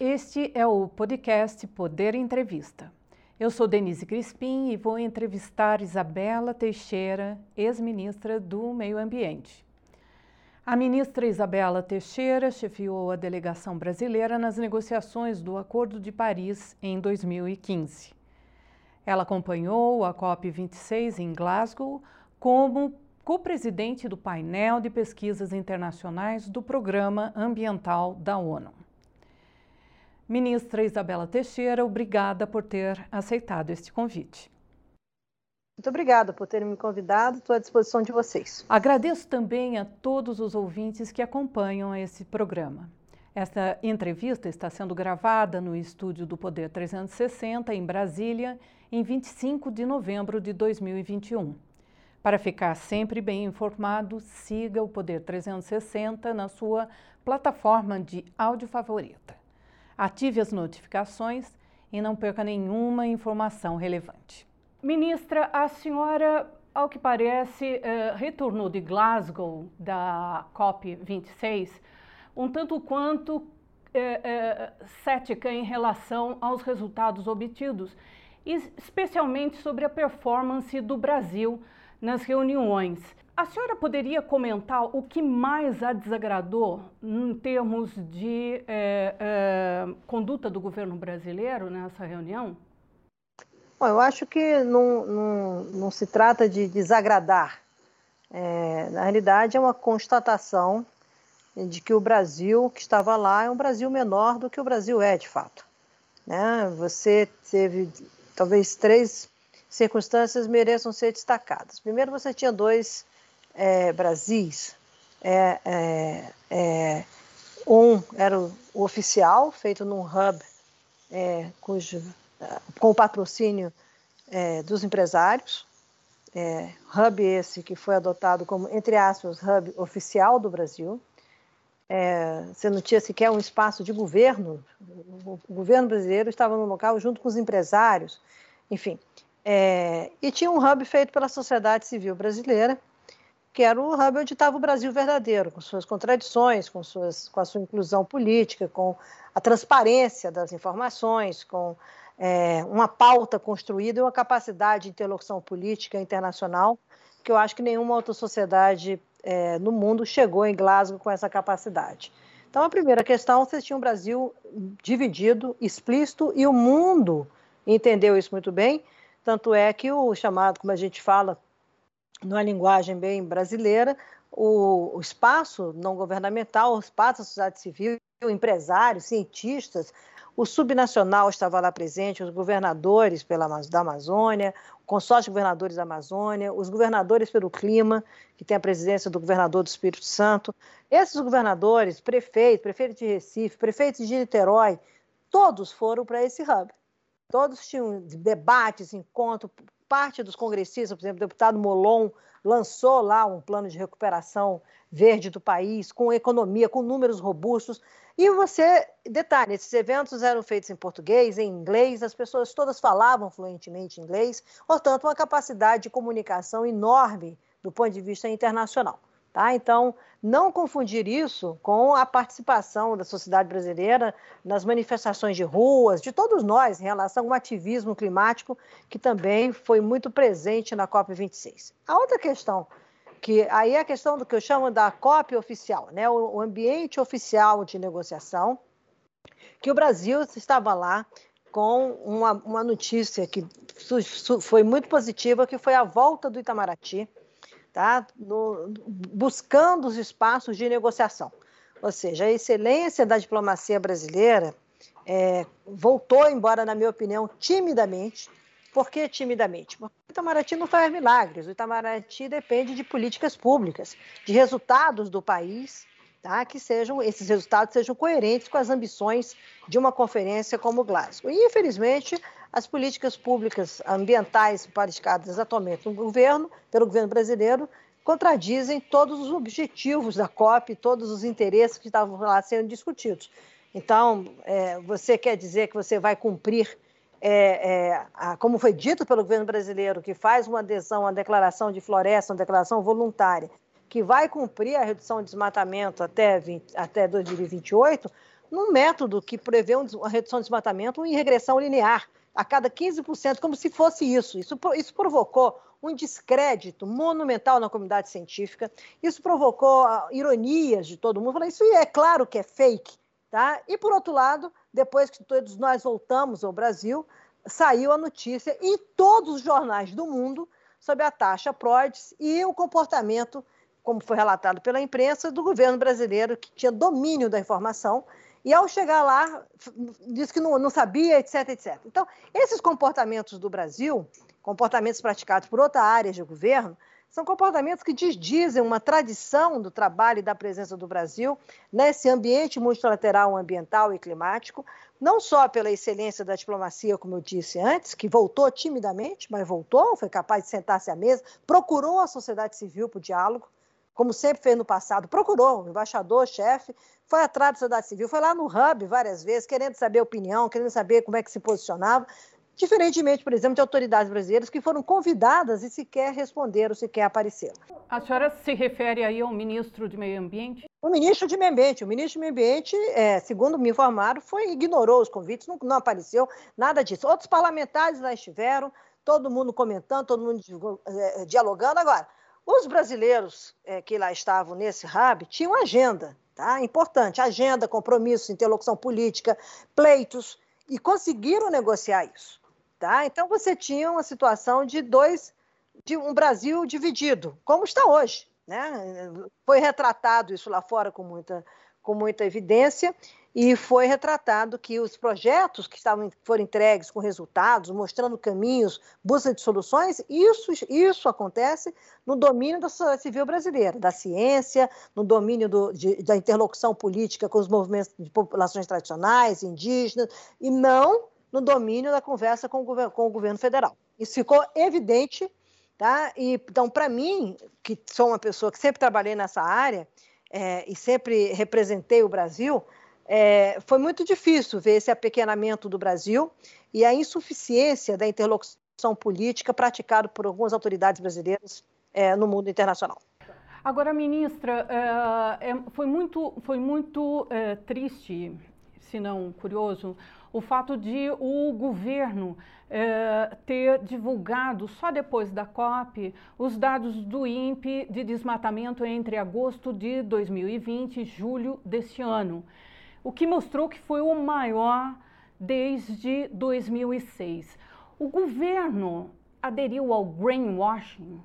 Este é o podcast Poder Entrevista. Eu sou Denise Crispim e vou entrevistar Isabela Teixeira, ex-ministra do Meio Ambiente. A ministra Isabela Teixeira chefiou a delegação brasileira nas negociações do Acordo de Paris em 2015. Ela acompanhou a COP26 em Glasgow como co-presidente do painel de pesquisas internacionais do Programa Ambiental da ONU. Ministra Isabela Teixeira, obrigada por ter aceitado este convite. Muito obrigada por terem me convidado, estou à disposição de vocês. Agradeço também a todos os ouvintes que acompanham esse programa. Esta entrevista está sendo gravada no estúdio do Poder 360, em Brasília, em 25 de novembro de 2021. Para ficar sempre bem informado, siga o Poder 360 na sua plataforma de áudio favorita. Ative as notificações e não perca nenhuma informação relevante. Ministra, a senhora, ao que parece, eh, retornou de Glasgow da COP26 um tanto quanto eh, eh, cética em relação aos resultados obtidos, especialmente sobre a performance do Brasil nas reuniões. A senhora poderia comentar o que mais a desagradou em termos de é, é, conduta do governo brasileiro nessa reunião? Bom, eu acho que não, não, não se trata de desagradar. É, na realidade, é uma constatação de que o Brasil que estava lá é um Brasil menor do que o Brasil é, de fato. Né? Você teve talvez três circunstâncias mereçam ser destacadas. Primeiro, você tinha dois é, Brasis. É, é, é, um era o, oficial, feito num hub é, cujo, com o patrocínio é, dos empresários. hub esse que foi adotado como, entre aspas, hub oficial do Brasil. você não tinha sequer um espaço de governo. O, o governo brasileiro estava no local junto com os empresários. Enfim, é, e tinha um hub feito pela sociedade civil brasileira, que era o hub onde estava o Brasil verdadeiro, com suas contradições, com, suas, com a sua inclusão política, com a transparência das informações, com é, uma pauta construída e uma capacidade de interlocução política internacional, que eu acho que nenhuma outra sociedade é, no mundo chegou em Glasgow com essa capacidade. Então, a primeira questão, você tinha um Brasil dividido, explícito, e o mundo entendeu isso muito bem, tanto é que o chamado, como a gente fala, numa linguagem bem brasileira, o, o espaço não governamental, o espaço da sociedade civil, empresários, cientistas, o subnacional estava lá presente, os governadores pela, da Amazônia, o consórcio de governadores da Amazônia, os governadores pelo clima, que tem a presidência do governador do Espírito Santo. Esses governadores, prefeitos, prefeito de Recife, prefeitos de Niterói, todos foram para esse hub. Todos tinham debates, encontros. Parte dos congressistas, por exemplo, o deputado Molon lançou lá um plano de recuperação verde do país, com economia, com números robustos. E você, detalhe, esses eventos eram feitos em português, em inglês, as pessoas todas falavam fluentemente inglês, portanto, uma capacidade de comunicação enorme do ponto de vista internacional. Tá? Então, não confundir isso com a participação da sociedade brasileira nas manifestações de ruas, de todos nós, em relação ao ativismo climático, que também foi muito presente na COP26. A outra questão, que aí é a questão do que eu chamo da COP oficial, né? o ambiente oficial de negociação, que o Brasil estava lá com uma, uma notícia que foi muito positiva, que foi a volta do Itamaraty, tá? No, buscando os espaços de negociação. Ou seja, a excelência da diplomacia brasileira é, voltou, embora, na minha opinião, timidamente. Por que timidamente? Porque o Itamaraty não faz milagres. O Itamaraty depende de políticas públicas, de resultados do país, tá? que sejam esses resultados sejam coerentes com as ambições de uma conferência como Glasgow. E, infelizmente, as políticas públicas ambientais praticadas atualmente no governo, pelo governo brasileiro, contradizem todos os objetivos da COP, todos os interesses que estavam lá sendo discutidos. Então, é, você quer dizer que você vai cumprir, é, é, a, como foi dito pelo governo brasileiro, que faz uma adesão, uma declaração de floresta, uma declaração voluntária, que vai cumprir a redução de desmatamento até, 20, até 2028, num método que prevê uma redução de desmatamento em regressão linear, a cada 15%, como se fosse isso. Isso, isso provocou um descrédito monumental na comunidade científica, isso provocou uh, ironias de todo mundo, falando, isso é claro que é fake. Tá? E, por outro lado, depois que todos nós voltamos ao Brasil, saiu a notícia em todos os jornais do mundo sobre a taxa PRODES e o comportamento, como foi relatado pela imprensa, do governo brasileiro, que tinha domínio da informação, e ao chegar lá, disse que não, não sabia, etc, etc. Então, esses comportamentos do Brasil, comportamentos praticados por outra área de governo, são comportamentos que desdizem uma tradição do trabalho e da presença do Brasil nesse ambiente multilateral ambiental e climático, não só pela excelência da diplomacia, como eu disse antes, que voltou timidamente, mas voltou, foi capaz de sentar-se à mesa, procurou a sociedade civil para o diálogo, como sempre fez no passado, procurou o embaixador-chefe, foi atrás da sociedade civil, foi lá no Hub várias vezes, querendo saber a opinião, querendo saber como é que se posicionava, Diferentemente, por exemplo, de autoridades brasileiras que foram convidadas e sequer responderam, sequer apareceram. A senhora se refere aí ao ministro de Meio Ambiente? O ministro de Meio Ambiente. O ministro de Meio Ambiente, é, segundo me informaram, foi ignorou os convites, não, não apareceu, nada disso. Outros parlamentares lá estiveram, todo mundo comentando, todo mundo é, dialogando. Agora, os brasileiros é, que lá estavam nesse hub tinham agenda, tá? Importante, agenda, compromisso, interlocução política, pleitos, e conseguiram negociar isso. Tá? Então você tinha uma situação de dois, de um Brasil dividido, como está hoje. Né? Foi retratado isso lá fora com muita, com muita evidência e foi retratado que os projetos que estavam, foram entregues com resultados, mostrando caminhos, busca de soluções, isso, isso acontece no domínio da sociedade civil brasileira, da ciência, no domínio do, de, da interlocução política com os movimentos de populações tradicionais, indígenas, e não no domínio da conversa com o governo, com o governo federal. Isso ficou evidente, tá? E, então, para mim, que sou uma pessoa que sempre trabalhei nessa área é, e sempre representei o Brasil, é, foi muito difícil ver esse apequenamento do Brasil e a insuficiência da interlocução política praticada por algumas autoridades brasileiras é, no mundo internacional. Agora, ministra, é, é foi muito, foi muito é, triste, se não curioso, o fato de o governo ter divulgado, só depois da COP, os dados do INPE de desmatamento entre agosto de 2020 e julho deste ano, o que mostrou que foi o maior desde 2006. O governo aderiu ao greenwashing?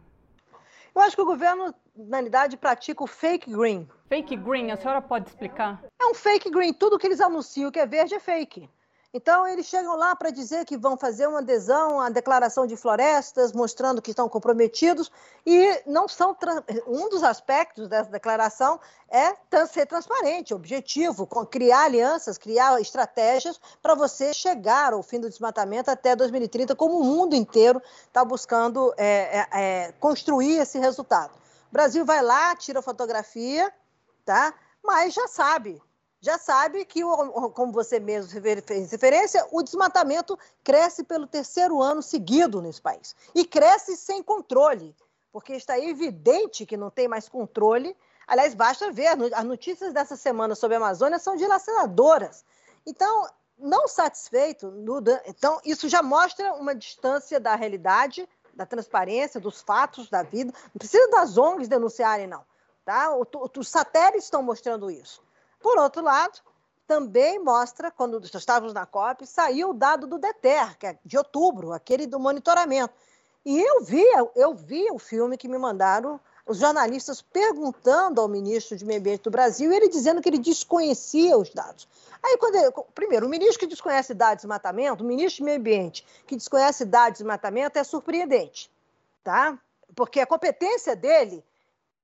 Eu acho que o governo, na realidade, pratica o fake green. Fake green, a senhora pode explicar? É um fake green. Tudo que eles anunciam que é verde é fake. Então, eles chegam lá para dizer que vão fazer uma adesão à declaração de florestas, mostrando que estão comprometidos, e não são. Um dos aspectos dessa declaração é ser transparente, objetivo, criar alianças, criar estratégias para você chegar ao fim do desmatamento até 2030, como o mundo inteiro está buscando é, é, é, construir esse resultado. O Brasil vai lá, tira fotografia, tá? mas já sabe já sabe que, como você mesmo fez referência, o desmatamento cresce pelo terceiro ano seguido nesse país. E cresce sem controle, porque está evidente que não tem mais controle. Aliás, basta ver, as notícias dessa semana sobre a Amazônia são dilacenadoras. Então, não satisfeito, então isso já mostra uma distância da realidade, da transparência, dos fatos da vida. Não precisa das ONGs denunciarem, não. Tá? Os satélites estão mostrando isso. Por outro lado, também mostra, quando estávamos na COP, saiu o dado do DETER, que é de outubro, aquele do monitoramento. E eu vi, eu vi o filme que me mandaram os jornalistas perguntando ao ministro de Meio Ambiente do Brasil e ele dizendo que ele desconhecia os dados. Aí, quando primeiro, o ministro que desconhece dados de desmatamento, o ministro de Meio Ambiente que desconhece dados de desmatamento é surpreendente, tá? Porque a competência dele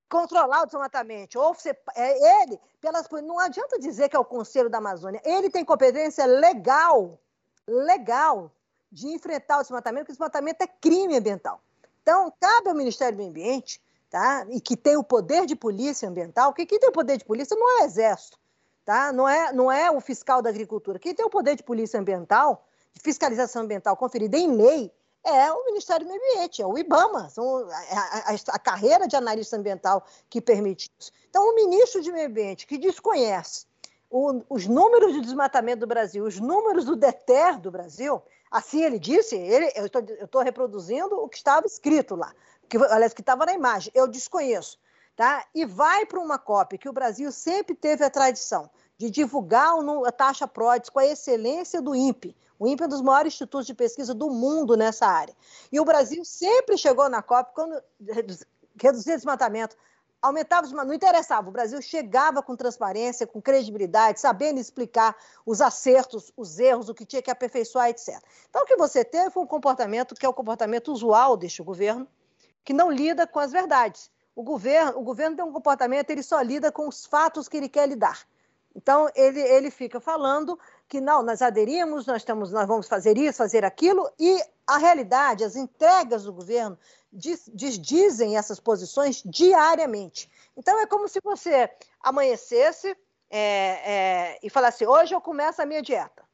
controlar o desmatamento. Ou você, é ele, pelas, não adianta dizer que é o Conselho da Amazônia. Ele tem competência legal, legal, de enfrentar o desmatamento, porque o desmatamento é crime ambiental. Então, cabe ao Ministério do Meio Ambiente, tá? e que tem o poder de polícia ambiental, porque quem tem o poder de polícia não é o Exército, tá? não, é, não é o fiscal da agricultura. Quem tem o poder de polícia ambiental, de fiscalização ambiental conferida em lei, é o Ministério do Meio Ambiente, é o IBAMA, são a, a, a, carreira de analista ambiental que permite isso. Então, o ministro de Meio Ambiente que desconhece o, os números de desmatamento do Brasil, os números do DETER do Brasil, assim ele disse, ele, eu estou reproduzindo o que estava escrito lá, que, aliás, que estava na imagem, eu desconheço, tá? E vai para uma cópia que o Brasil sempre teve a tradição de divulgar a taxa PRODES com a excelência do INPE. O INPE é um dos maiores institutos de pesquisa do mundo nessa área. E o Brasil sempre chegou na COP quando reduzia desmatamento, aumentava, não interessava, o Brasil chegava com transparência, com credibilidade, sabendo explicar os acertos, os erros, o que tinha que aperfeiçoar, etc. Então, o que você teve foi um comportamento que é o comportamento usual deste governo, que não lida com as verdades. O governo, o governo tem um comportamento, ele só lida com os fatos que ele quer lidar. Então, ele, ele fica falando que não, nós aderimos, nós, estamos, nós vamos fazer isso, fazer aquilo, e a realidade, as entregas do governo diz, dizem essas posições diariamente. Então, é como se você amanhecesse é, é, e falasse: hoje eu começo a minha dieta.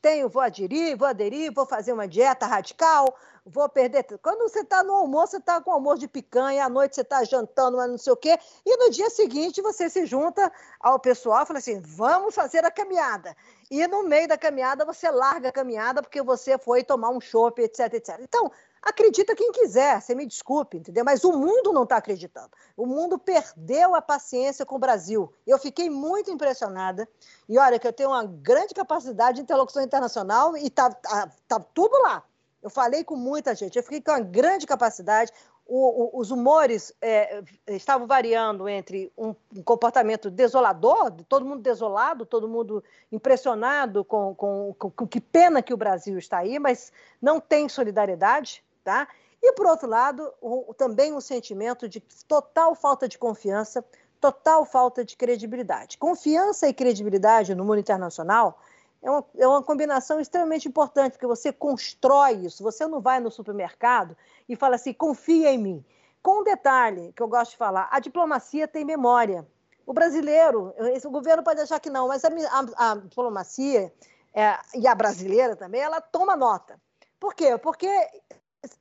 Tenho, vou aderir, vou aderir, vou fazer uma dieta radical, vou perder. Quando você está no almoço, você está com almoço de picanha, à noite você está jantando, mas não sei o quê, e no dia seguinte você se junta ao pessoal e fala assim: vamos fazer a caminhada. E no meio da caminhada você larga a caminhada porque você foi tomar um chopp, etc, etc. Então, acredita quem quiser, você me desculpe, entendeu? Mas o mundo não está acreditando. O mundo perdeu a paciência com o Brasil. Eu fiquei muito impressionada. E olha, que eu tenho uma grande capacidade de interlocução internacional e está tá, tá tudo lá. Eu falei com muita gente, eu fiquei com uma grande capacidade. O, o, os humores é, estavam variando entre um, um, comportamento desolador, todo mundo desolado, todo mundo impressionado com, com, com, com, que pena que o Brasil está aí, mas não tem solidariedade, tá? E, por outro lado, o, também um sentimento de total falta de confiança, total falta de credibilidade. Confiança e credibilidade no mundo internacional é uma, é uma combinação extremamente importante, porque você constrói isso. Você não vai no supermercado e fala assim, confia em mim. Com um detalhe que eu gosto de falar, a diplomacia tem memória. O brasileiro, esse, o governo pode achar que não, mas a, a, a diplomacia é, e a brasileira também, ela toma nota. Por quê? Porque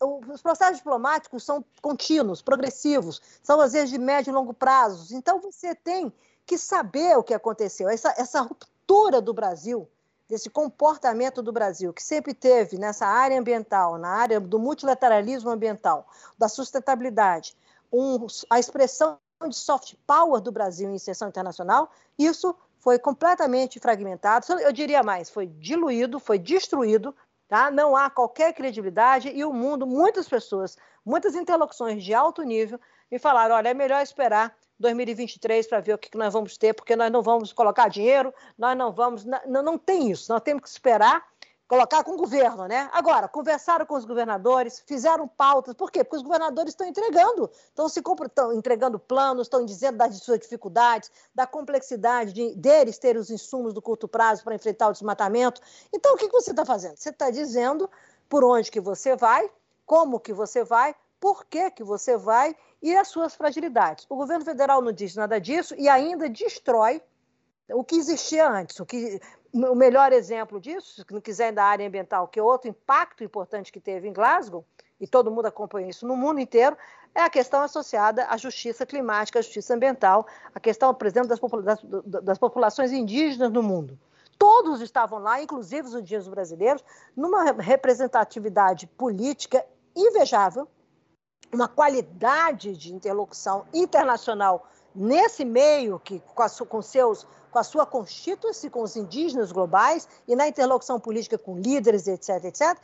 os processos diplomáticos são contínuos, progressivos, são às vezes de médio e longo prazo. Então você tem que saber o que aconteceu. Essa, essa ruptura do Brasil desse comportamento do Brasil, que sempre teve nessa área ambiental, na área do multilateralismo ambiental, da sustentabilidade, um, a expressão de soft power do Brasil em sessão internacional, isso foi completamente fragmentado. Eu diria mais, foi diluído, foi destruído, tá? Não há qualquer credibilidade e o mundo, muitas pessoas, muitas interlocuções de alto nível me falaram, olha, é melhor esperar 2023 para ver o que, que nós vamos ter, porque nós não vamos colocar dinheiro, nós não vamos. Não, não tem isso, nós temos que esperar colocar com o governo, né? Agora, conversaram com os governadores, fizeram pautas, por quê? Porque os governadores estão entregando, estão se estão entregando planos, estão dizendo das suas dificuldades, da complexidade de deles ter os insumos do curto prazo para enfrentar o desmatamento. Então, o que, que você está fazendo? Você está dizendo por onde que você vai, como que você vai, por que, que você vai e as suas fragilidades. O governo federal não diz nada disso e ainda destrói o que existia antes. O, que, o melhor exemplo disso, se não quiser da área ambiental, que é outro impacto importante que teve em Glasgow, e todo mundo acompanha isso no mundo inteiro, é a questão associada à justiça climática, à justiça ambiental, a questão, por exemplo, das, popula das, das populações indígenas no mundo. Todos estavam lá, inclusive os indígenas brasileiros, numa representatividade política invejável, uma qualidade de interlocução internacional nesse meio que com, a, com seus com a sua constituição com os indígenas globais e na interlocução política com líderes, etc, etc.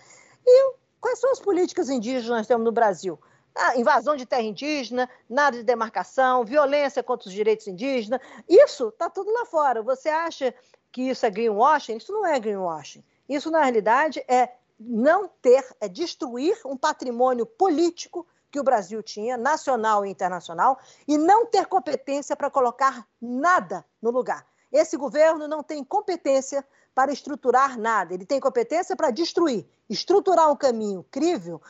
E quais são as políticas indígenas que nós temos no Brasil? Ah, invasão de terra indígena, nada de demarcação, violência contra os direitos indígenas. Isso está tudo lá fora. Você acha que isso é greenwashing? Isso não é greenwashing. Isso, na realidade, é não ter, é destruir um patrimônio político que o Brasil tinha, nacional e internacional, e não ter competência para colocar nada no lugar. Esse governo não tem competência para estruturar nada, ele tem competência para destruir, estruturar um caminho crível,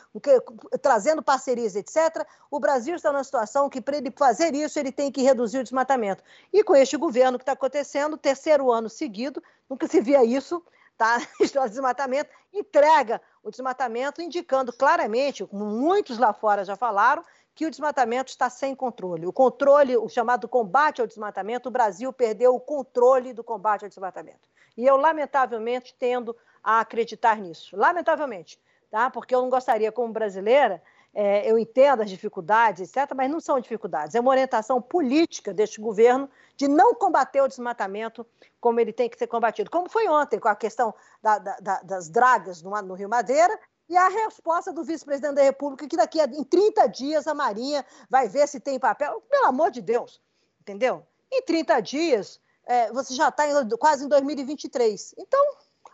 trazendo parcerias, etc. O Brasil está numa situação que, para ele fazer isso, ele tem que reduzir o desmatamento. E com este governo que está acontecendo, terceiro ano seguido, nunca se via isso, tá? De desmatamento, entrega o desmatamento, indicando claramente, como muitos lá fora já falaram, que o desmatamento está sem controle. O controle, o chamado combate ao desmatamento, o Brasil perdeu o controle do combate ao desmatamento. E eu, lamentavelmente, tendo a acreditar nisso. Lamentavelmente, tá? porque eu não gostaria, como brasileira, é, eu entendo as dificuldades, etc., mas não são dificuldades. É uma orientação política deste governo de não combater o desmatamento como ele tem que ser combatido. Como foi ontem com a questão da, da, das dragas no, no Rio Madeira e a resposta do vice-presidente da República, que daqui a em 30 dias a Marinha vai ver se tem papel. Pelo amor de Deus, entendeu? Em 30 dias, é, você já está quase em 2023. Então,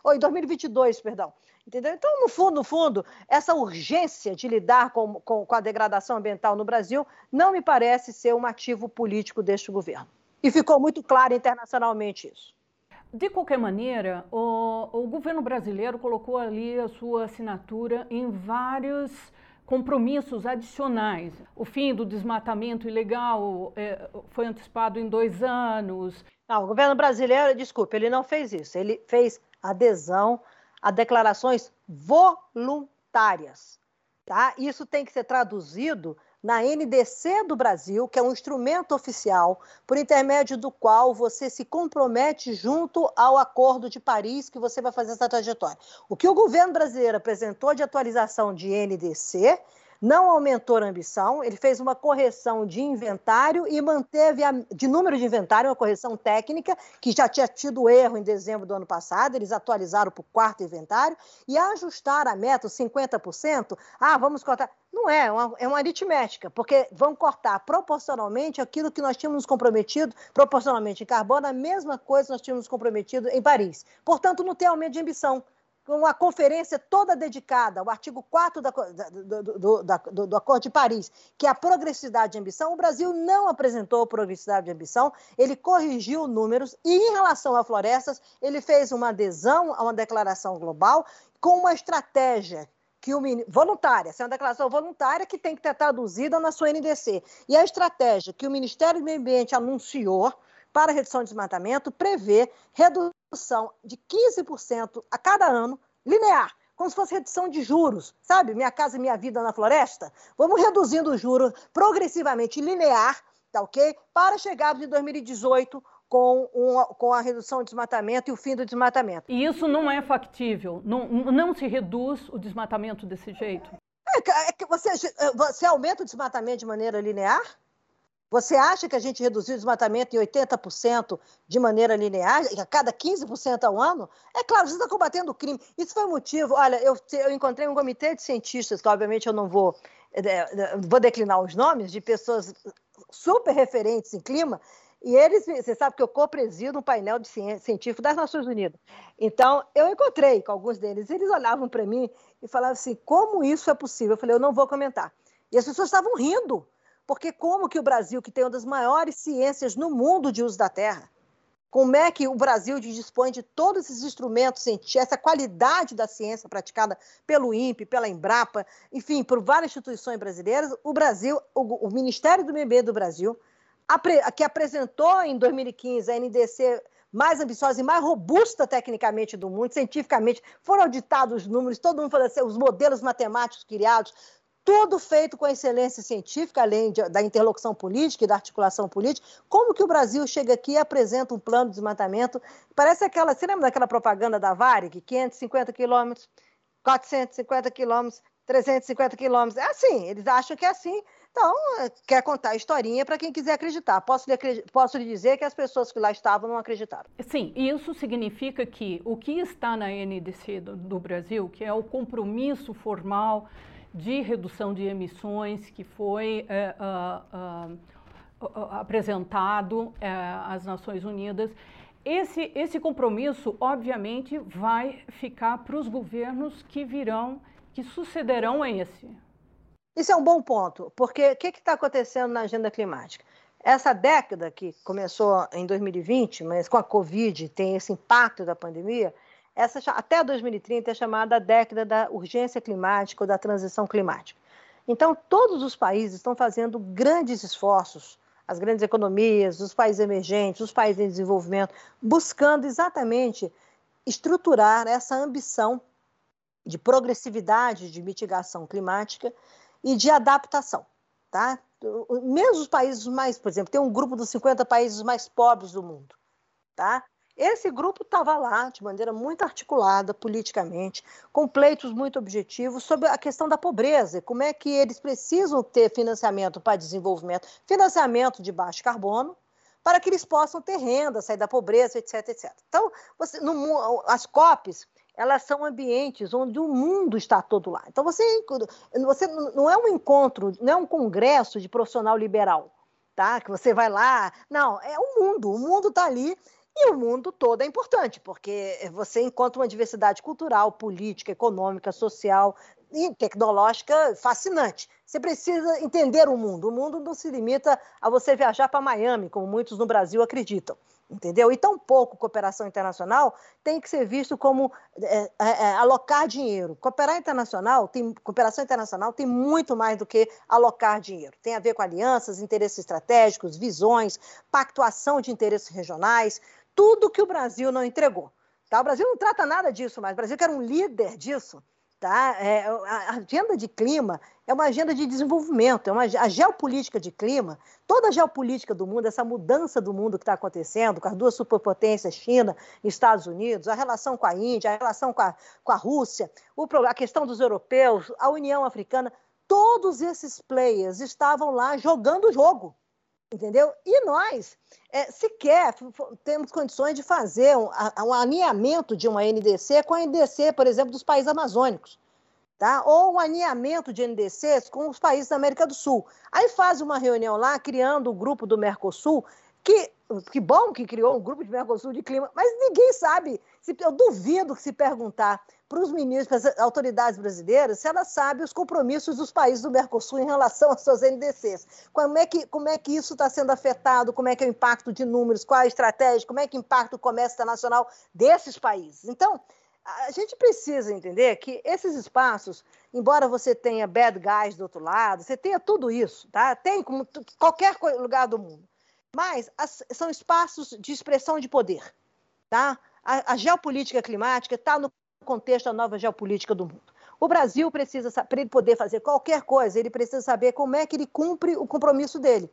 ou em 2022, perdão. Entendeu? Então, no fundo, no fundo, essa urgência de lidar com, com, com a degradação ambiental no Brasil não me parece ser um ativo político deste governo. E ficou muito claro internacionalmente isso. De qualquer maneira, o, o governo brasileiro colocou ali a sua assinatura em vários compromissos adicionais. O fim do desmatamento ilegal é, foi antecipado em dois anos. Não, o governo brasileiro, desculpe, ele não fez isso. Ele fez adesão a declarações voluntárias. Tá? Isso tem que ser traduzido na NDC do Brasil, que é um instrumento oficial por intermédio do qual você se compromete junto ao Acordo de Paris que você vai fazer essa trajetória. O que o governo brasileiro apresentou de atualização de NDC não aumentou a ambição, ele fez uma correção de inventário e manteve a, de número de inventário, uma correção técnica, que já tinha tido erro em dezembro do ano passado, eles atualizaram para o quarto inventário, e ajustaram a meta, 50%, ah, vamos cortar. Não é, é uma, é uma aritmética, porque vão cortar proporcionalmente aquilo que nós tínhamos comprometido, proporcionalmente em carbono, a mesma coisa que nós tínhamos comprometido em Paris. Portanto, não tem aumento de ambição uma conferência toda dedicada ao artigo 4 da, do, do, do, do, Acordo de Paris, que é a progressividade de ambição, o Brasil não apresentou progressividade de ambição, ele corrigiu números e, em relação a florestas, ele fez uma adesão a uma declaração global com uma estratégia que o voluntária, essa é uma declaração voluntária que tem que ter traduzida na sua NDC. E a estratégia que o Ministério do Meio Ambiente anunciou para redução de desmatamento prevê redução de 15% a cada ano, linear, como se fosse redução de juros, sabe? Minha casa e minha vida na floresta. Vamos reduzindo os juros progressivamente linear, tá ok? Para chegar de 2018 com, com a redução do desmatamento e o fim do desmatamento. E isso não é factível? Não, não se reduz o desmatamento desse jeito? É, é que você, você aumenta o desmatamento de maneira linear? Você acha que a gente reduziu o desmatamento em 80% de maneira linear, a cada 15% ao ano? É claro, você está combatendo o crime. Isso foi motivo. Olha, eu, eu encontrei um comitê de cientistas, que obviamente eu não vou, é, vou declinar os nomes, de pessoas super referentes em clima, e eles, você sabe que eu co-presido um painel de científico das Nações Unidas. Então, eu encontrei com alguns deles, eles olhavam para mim e falavam assim: como isso é possível? Eu falei: eu não vou comentar. E as pessoas estavam rindo. Porque como que o Brasil, que tem uma das maiores ciências no mundo de uso da terra, como é que o Brasil dispõe de todos esses instrumentos científicos, essa qualidade da ciência praticada pelo INPE, pela Embrapa, enfim, por várias instituições brasileiras, o Brasil, o, Ministério do Meio Ambiente do Brasil, que apresentou em 2015 a NDC mais ambiciosa e mais robusta tecnicamente do mundo, cientificamente, foram auditados os números, todo mundo falou assim, os modelos matemáticos criados, tudo feito com excelência científica, além de, da interlocução política e da articulação política. Como que o Brasil chega aqui e apresenta um plano de desmatamento? Parece aquela, você lembra daquela propaganda da Varig, 550 quilômetros, 450 quilômetros, 350 quilômetros? É assim, eles acham que é assim. Então, quer contar a historinha para quem quiser acreditar. Posso lhe, posso lhe dizer que as pessoas que lá estavam não acreditaram. Sim, isso significa que o que está na NDC do, do Brasil, que é o compromisso formal de redução de emissões que foi é, apresentado é, às Nações Unidas. Esse, esse compromisso, obviamente, vai ficar para os governos que virão, que sucederão a esse. Isso é um bom ponto, porque o que está acontecendo na agenda climática? Essa década que começou em 2020, mas com a Covid tem esse impacto da pandemia, essa, até 2030 é chamada década da urgência climática ou da transição climática. Então, todos os países estão fazendo grandes esforços, as grandes economias, os países emergentes, os países em desenvolvimento, buscando exatamente estruturar essa ambição de progressividade de mitigação climática e de adaptação. tá? Mesmo os países mais, por exemplo, tem um grupo dos 50 países mais pobres do mundo, tá? Esse grupo estava lá de maneira muito articulada politicamente, com pleitos muito objetivos sobre a questão da pobreza, como é que eles precisam ter financiamento para desenvolvimento, financiamento de baixo carbono, para que eles possam ter renda, sair da pobreza, etc, etc. Então, você, no, as COPs, elas são ambientes onde o mundo está todo lá. Então, você, você não é um encontro, não é um congresso de profissional liberal, tá? Que você vai lá. Não, é o mundo. O mundo está ali e o mundo todo é importante, porque você encontra uma diversidade cultural, política, econômica, social e tecnológica fascinante. Você precisa entender o mundo. O mundo não se limita a você viajar para Miami, como muitos no Brasil acreditam. Entendeu? E tão pouco cooperação internacional tem que ser visto como é, é, é, alocar dinheiro. Cooperar internacional tem, cooperação internacional tem muito mais do que alocar dinheiro. Tem a ver com alianças, interesses estratégicos, visões, pactuação de interesses regionais, tudo que o Brasil não entregou. Tá? O Brasil não trata nada disso mais. O Brasil quer um líder disso. Tá? É, a agenda de clima é uma agenda de desenvolvimento, é uma, a geopolítica de clima, toda a geopolítica do mundo, essa mudança do mundo que está acontecendo com as duas superpotências, China e Estados Unidos, a relação com a Índia, a relação com a, com a Rússia, o, a questão dos europeus, a União Africana, todos esses players estavam lá jogando o jogo entendeu? E nós é, sequer temos condições de fazer um, um, alinhamento de uma NDC com a NDC, por exemplo, dos países amazônicos. Tá? Ou um alinhamento de NDCs com os países da América do Sul. Aí faz uma reunião lá, criando o grupo do Mercosul, que, que bom que criou um grupo de Mercosul de clima, mas ninguém sabe. Se, eu duvido que se perguntar para os ministros, para as autoridades brasileiras, se elas sabem os compromissos dos países do Mercosul em relação às suas NDCs. Como é que, como é que isso está sendo afetado, como é que é o impacto de números, qual é a estratégia, como é que impacta o comércio internacional desses países. Então, a gente precisa entender que esses espaços, embora você tenha bad guys do outro lado, você tenha tudo isso, tá? Tem como qualquer lugar do mundo. Mas as, são espaços de expressão de poder, tá? A, a geopolítica climática está no contexto da nova geopolítica do mundo. O Brasil precisa, para ele poder fazer qualquer coisa, ele precisa saber como é que ele cumpre o compromisso dele.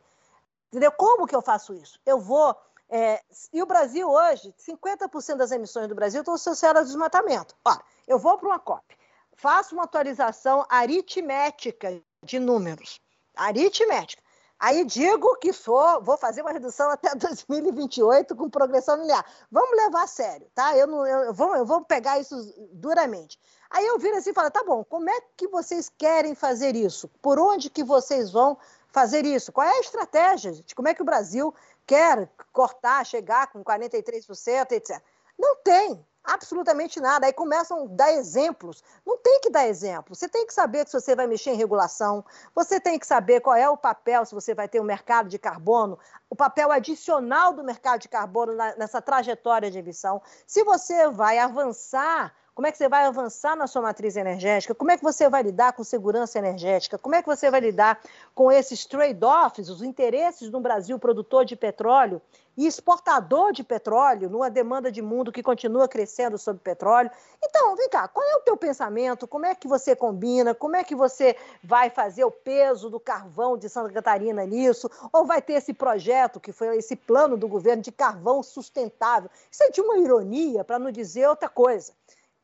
Entendeu? Como que eu faço isso? Eu vou. É, e o Brasil hoje, 50% das emissões do Brasil estão associadas ao desmatamento. Ora, eu vou para uma COP, faço uma atualização aritmética de números. Aritmética. Aí digo que sou, vou fazer uma redução até 2028 com progressão linear. Vamos levar a sério, tá? Eu, não, eu, vou, eu vou pegar isso duramente. Aí eu viro assim e falo, tá bom, como é que vocês querem fazer isso? Por onde que vocês vão fazer isso? Qual é a estratégia, gente? Como é que o Brasil quer cortar, chegar com 43%, etc. Não tem absolutamente nada. Aí começam a dar exemplos. Não tem que dar exemplo. Você tem que saber se você vai mexer em regulação, você tem que saber qual é o papel, se você vai ter um mercado de carbono, o papel adicional do mercado de carbono nessa trajetória de emissão. Se você vai avançar como é que você vai avançar na sua matriz energética? Como é que você vai lidar com segurança energética? Como é que você vai lidar com esses trade-offs, os interesses um Brasil produtor de petróleo e exportador de petróleo, numa demanda de mundo que continua crescendo sobre petróleo. Então, vem cá, qual é o teu pensamento? Como é que você combina? Como é que você vai fazer o peso do carvão de Santa Catarina nisso? Ou vai ter esse projeto, que foi esse plano do governo de carvão sustentável? Isso é de uma ironia, para não dizer outra coisa.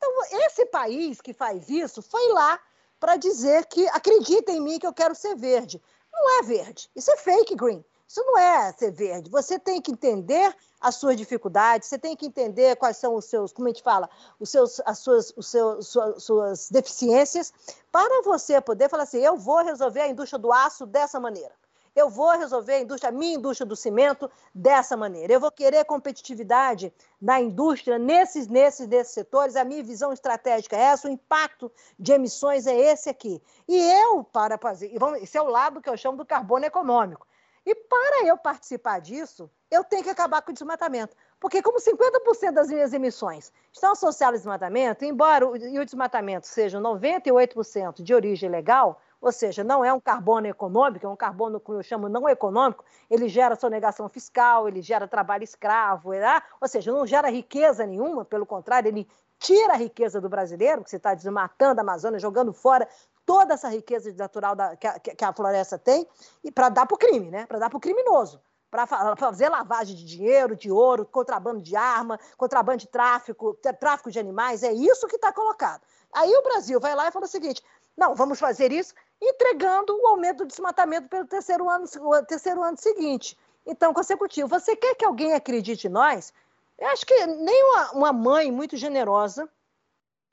Então, esse país que faz isso foi lá para dizer que acredita em mim que eu quero ser verde. Não é verde, isso é fake green. Isso não é ser verde. Você tem que entender as suas dificuldades, você tem que entender quais são os seus, como a gente fala, os seus, as suas, os seus, suas, suas deficiências, para você poder falar assim: eu vou resolver a indústria do aço dessa maneira eu vou resolver a indústria, a minha indústria do cimento dessa maneira. Eu vou querer competitividade na indústria nesses, nesses, nesses setores. A minha visão estratégica é essa, o impacto de emissões é esse aqui. E eu, para fazer, esse é o lado que eu chamo do carbono econômico. E para eu participar disso, eu tenho que acabar com o desmatamento. Porque como 50% das minhas emissões estão associadas ao desmatamento, embora o, o desmatamento seja 98% de origem legal, ou seja, não é um carbono econômico, é um carbono que eu chamo não econômico, ele gera sonegação fiscal, ele gera trabalho escravo, né? ou seja, não gera riqueza nenhuma, pelo contrário, ele tira a riqueza do brasileiro, que você está desmatando a Amazônia, jogando fora toda essa riqueza natural da, que, a, que, a, floresta tem e para dar para o crime, né? Para dar para o criminoso, para fazer lavagem de dinheiro, de ouro, contrabando de arma, contrabando de tráfico, tráfico de animais, é isso que está colocado. Aí o Brasil vai lá e fala o seguinte: não, vamos fazer isso entregando o aumento do desmatamento pelo terceiro ano, terceiro ano seguinte. Então, consecutivo. Você quer que alguém acredite em nós? Eu acho que nem uma, uma mãe muito generosa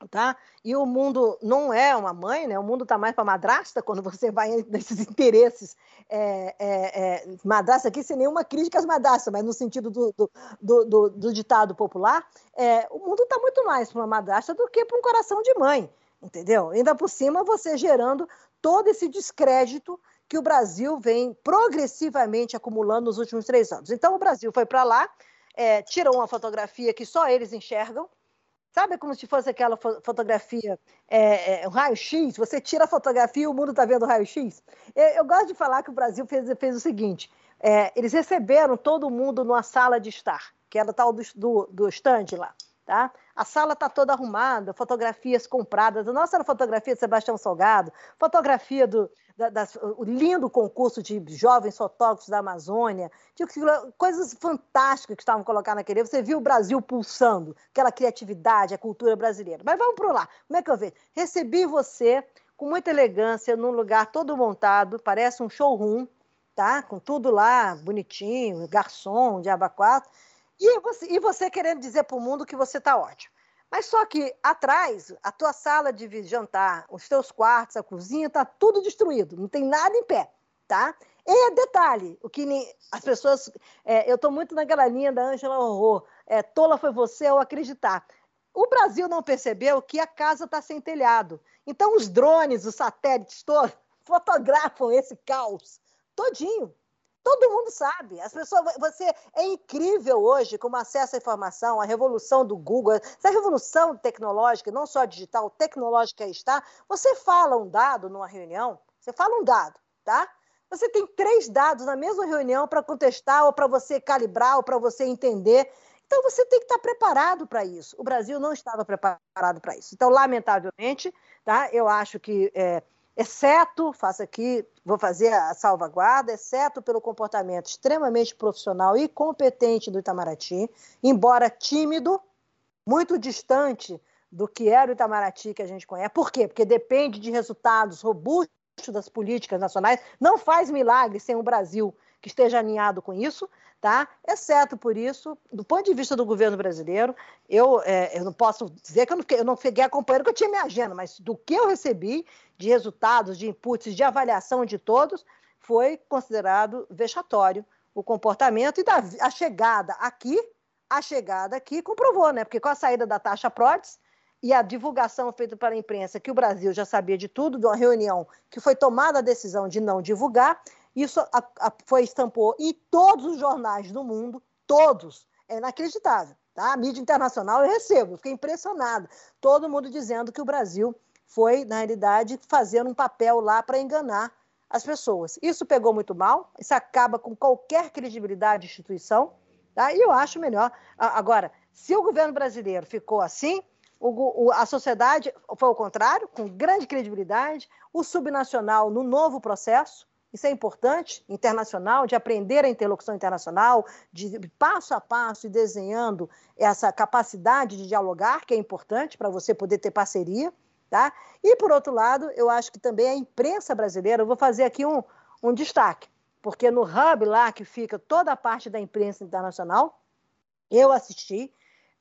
tá? E o mundo não é uma mãe, né? O mundo está mais para madrasta quando você vai nesses interesses. É, é, é, madrasta aqui sem nenhuma crítica às madrastas, mas no sentido do, do, do, do, do ditado popular, é, o mundo está muito mais para uma madrasta do que para um coração de mãe, entendeu? Ainda por cima, você gerando todo esse descrédito que o Brasil vem progressivamente acumulando nos últimos três anos. Então, o Brasil foi para lá, é, tirou uma fotografia que só eles enxergam, Sabe como se fosse aquela fotografia, é, é, um raio-x? Você tira a fotografia e o mundo está vendo o raio-x? Eu, eu, gosto de falar que o Brasil fez, fez o seguinte: é, eles receberam todo mundo numa sala de estar, que era tal do, do, do stand lá. Tá? A sala está toda arrumada, fotografias compradas. A nossa era fotografia de Sebastião Salgado, fotografia do, da, o lindo concurso de jovens fotógrafos da Amazônia, coisas fantásticas que estavam colocadas naquele. Você viu o Brasil pulsando, aquela criatividade, a cultura brasileira. Mas vamos para lá. Como é que eu vejo? Recebi você com muita elegância, num lugar todo montado, parece um showroom, tá? Com tudo lá, bonitinho, garçom, diaba quatro. E você, e você querendo dizer para o mundo que você está ótimo. Mas só que atrás, a tua sala de jantar, os teus quartos, a cozinha, está tudo destruído, não tem nada em pé, tá? E detalhe, o que as pessoas. É, eu estou muito naquela linha da Angela Horror, é, tola foi você ao acreditar. O Brasil não percebeu que a casa está sem telhado. Então, os drones, os satélites todos, fotografam esse caos todinho. Todo mundo sabe. As pessoas, você é incrível hoje como acesso à informação, a revolução do Google, essa revolução tecnológica, não só digital, tecnológica está. Você fala um dado numa reunião, você fala um dado, tá? Você tem três dados na mesma reunião para contestar ou para você calibrar ou para você entender. Então você tem que estar preparado para isso. O Brasil não estava preparado para isso. Então, lamentavelmente, tá? Eu acho que é, exceto, faço aqui, vou fazer a salvaguarda, exceto pelo comportamento extremamente profissional e competente do Itamaraty, embora tímido, muito distante do que era o Itamaraty que a gente conhece. Por quê? Porque depende de resultados robustos das políticas nacionais, não faz milagre sem o Brasil que esteja alinhado com isso, tá? Exceto por isso, do ponto de vista do governo brasileiro, eu, é, eu não posso dizer que eu não, eu não fiquei acompanhando, que eu tinha minha agenda, mas do que eu recebi de resultados, de inputs, de avaliação de todos, foi considerado vexatório o comportamento e da, a chegada aqui, a chegada aqui comprovou, né? Porque com a saída da taxa PRODES e a divulgação feita para a imprensa que o Brasil já sabia de tudo, de uma reunião que foi tomada a decisão de não divulgar, isso a, a, foi estampou em todos os jornais do mundo, todos. É inacreditável. Tá? A mídia internacional eu recebo, eu fiquei impressionada. Todo mundo dizendo que o Brasil foi, na realidade, fazendo um papel lá para enganar as pessoas. Isso pegou muito mal, isso acaba com qualquer credibilidade de instituição, tá? e eu acho melhor. Agora, se o governo brasileiro ficou assim, o, o, a sociedade foi o contrário, com grande credibilidade, o subnacional no novo processo, isso é importante, internacional, de aprender a interlocução internacional, de passo a passo e desenhando essa capacidade de dialogar, que é importante para você poder ter parceria. Tá? E, por outro lado, eu acho que também a imprensa brasileira, eu vou fazer aqui um, um destaque, porque no hub lá que fica toda a parte da imprensa internacional, eu assisti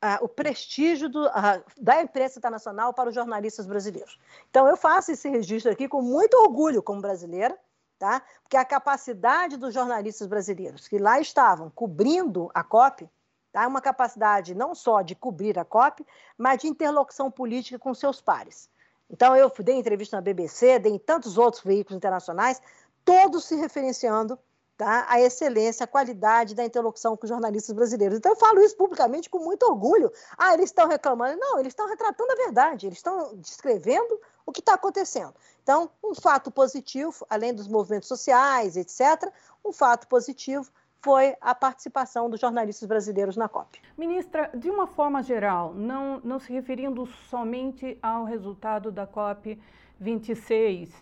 uh, o prestígio do, uh, da imprensa internacional para os jornalistas brasileiros. Então, eu faço esse registro aqui com muito orgulho como brasileira, tá? Porque a capacidade dos jornalistas brasileiros que lá estavam cobrindo a COP, tá? Uma capacidade não só de cobrir a COP, mas de interlocução política com seus pares. Então eu dei entrevista na BBC, dei em tantos outros veículos internacionais, todos se referenciando tá, à excelência, à qualidade da interlocução com os jornalistas brasileiros. Então eu falo isso publicamente com muito orgulho. Ah, eles estão reclamando. Não, eles estão retratando a verdade, eles estão descrevendo o que está acontecendo. Então, um fato positivo, além dos movimentos sociais, etc., um fato positivo foi a participação dos jornalistas brasileiros na COP. Ministra, de uma forma geral, não, não se referindo somente ao resultado da COP 26.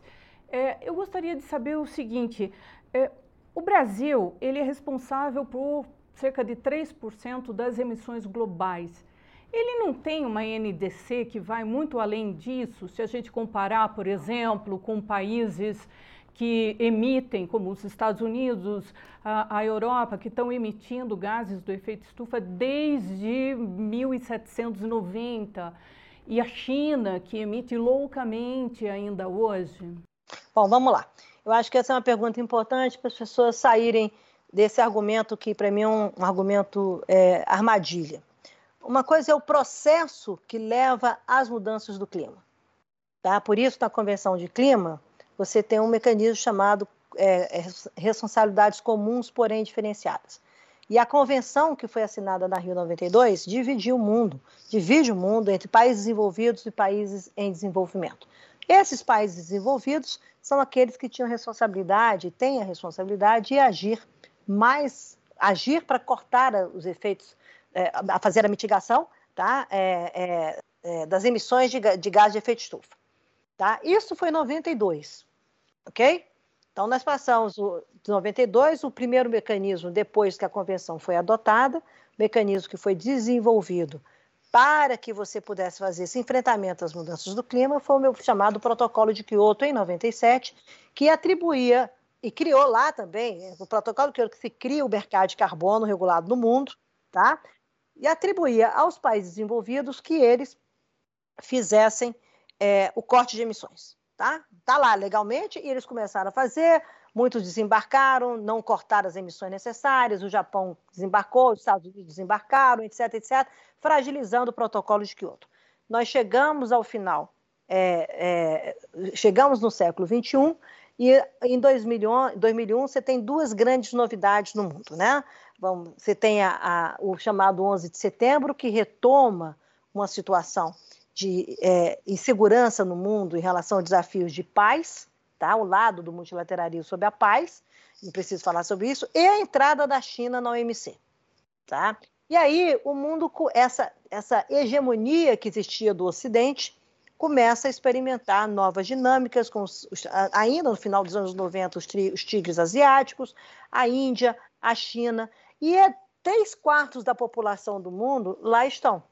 É, eu gostaria de saber o seguinte: é, o Brasil ele é responsável por cerca de 3% das emissões globais. Ele não tem uma NDC que vai muito além disso, se a gente comparar, por exemplo, com países que emitem, como os Estados Unidos, a, a Europa, que estão emitindo gases do efeito estufa desde 1790, e a China, que emite loucamente ainda hoje? Bom, vamos lá. Eu acho que essa é uma pergunta importante para as pessoas saírem desse argumento que, para mim, é um, um argumento é, armadilha. Uma coisa é o processo que leva às mudanças do clima. Tá? Por isso, na Convenção de Clima, você tem um mecanismo chamado é, é responsabilidades comuns, porém diferenciadas. E a convenção que foi assinada na Rio 92 dividiu o mundo, divide o mundo entre países desenvolvidos e países em desenvolvimento. Esses países desenvolvidos são aqueles que tinham responsabilidade, têm a responsabilidade de agir mais, agir para cortar os efeitos é, a fazer a mitigação tá? É, é, é, das emissões de, de gás de efeito estufa. Tá? Isso foi em 92, ok? Então, nós passamos o, de 92, o primeiro mecanismo, depois que a convenção foi adotada, mecanismo que foi desenvolvido para que você pudesse fazer esse enfrentamento às mudanças do clima, foi o meu chamado Protocolo de Kyoto, em 97, que atribuía e criou lá também, o protocolo que se cria o mercado de carbono regulado no mundo, tá? E atribuía aos países desenvolvidos que eles fizessem é, o corte de emissões. Tá? tá lá legalmente e eles começaram a fazer, muitos desembarcaram, não cortaram as emissões necessárias, o Japão desembarcou, os Estados Unidos desembarcaram, etc, etc, fragilizando o protocolo de Kyoto. Nós chegamos ao final, é, é, chegamos no século XXI e em 2001, 2001 você tem duas grandes novidades no mundo, né? Vamos, você tem a, a, o chamado 11 de setembro, que retoma uma situação de é, insegurança no mundo em relação a desafios de paz, tá? o lado do multilateralismo sobre a paz, não preciso falar sobre isso, e a entrada da China na OMC. Tá? E aí o mundo, essa, essa hegemonia que existia do Ocidente, começa a experimentar novas dinâmicas, com os, ainda no final dos anos 90, os, tri, os tigres asiáticos, a Índia, a China, e é três quartos da população do mundo lá estão.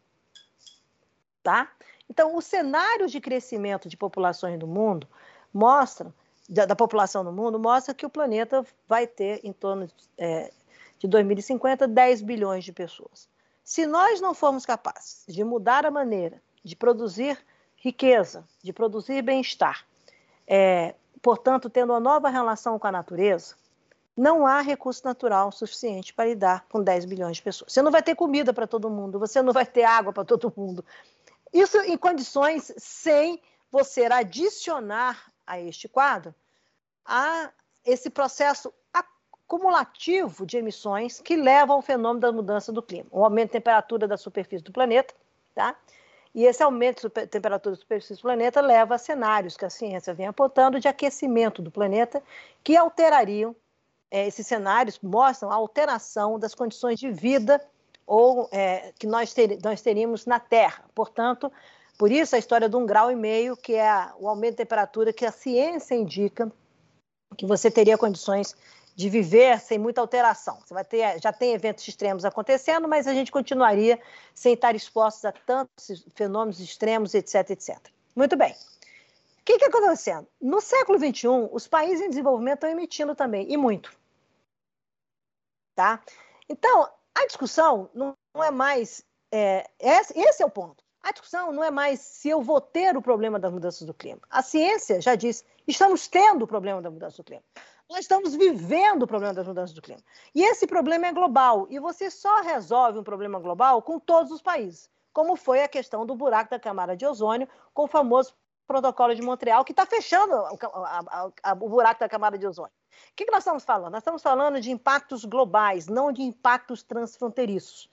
Tá? Então, o cenário de crescimento de populações do mundo mostra, da, da população do mundo, mostra que o planeta vai ter em torno é, de 2050 10 bilhões de pessoas. Se nós não formos capazes de mudar a maneira de produzir riqueza, de produzir bem-estar, é, portanto, tendo uma nova relação com a natureza, não há recurso natural suficiente para lidar com 10 bilhões de pessoas. Você não vai ter comida para todo mundo, você não vai ter água para todo mundo. Isso em condições sem você adicionar a este quadro a esse processo acumulativo de emissões que leva ao fenômeno da mudança do clima, o aumento da temperatura da superfície do planeta, tá? E esse aumento de temperatura da superfície do planeta leva a cenários que a ciência vem apontando de aquecimento do planeta, que alterariam, é, esses cenários mostram a alteração das condições de vida ou é, que nós, ter, nós teríamos na Terra. Portanto, por isso a história de um grau e meio, que é o aumento de temperatura que a ciência indica que você teria condições de viver sem muita alteração. Você vai ter, já tem eventos extremos acontecendo, mas a gente continuaria sem estar expostos a tantos fenômenos extremos, etc, etc. Muito bem. O que está acontecendo? No século XXI, os países em desenvolvimento estão emitindo também, e muito. Tá? Então, a discussão não, é mais. É, esse é o ponto. A discussão não é mais se eu vou ter o problema das mudanças do clima. A ciência já diz, estamos tendo o problema da mudança do clima. Nós estamos vivendo o problema das mudanças do clima. E esse problema é global. E você só resolve um problema global com todos os países, como foi a questão do buraco da camada de ozônio, com o famoso protocolo de Montreal, que está fechando o, a, a, o buraco da camada de ozônio. O que, que nós estamos falando? Nós estamos falando de impactos globais, não de impactos transfronteiriços.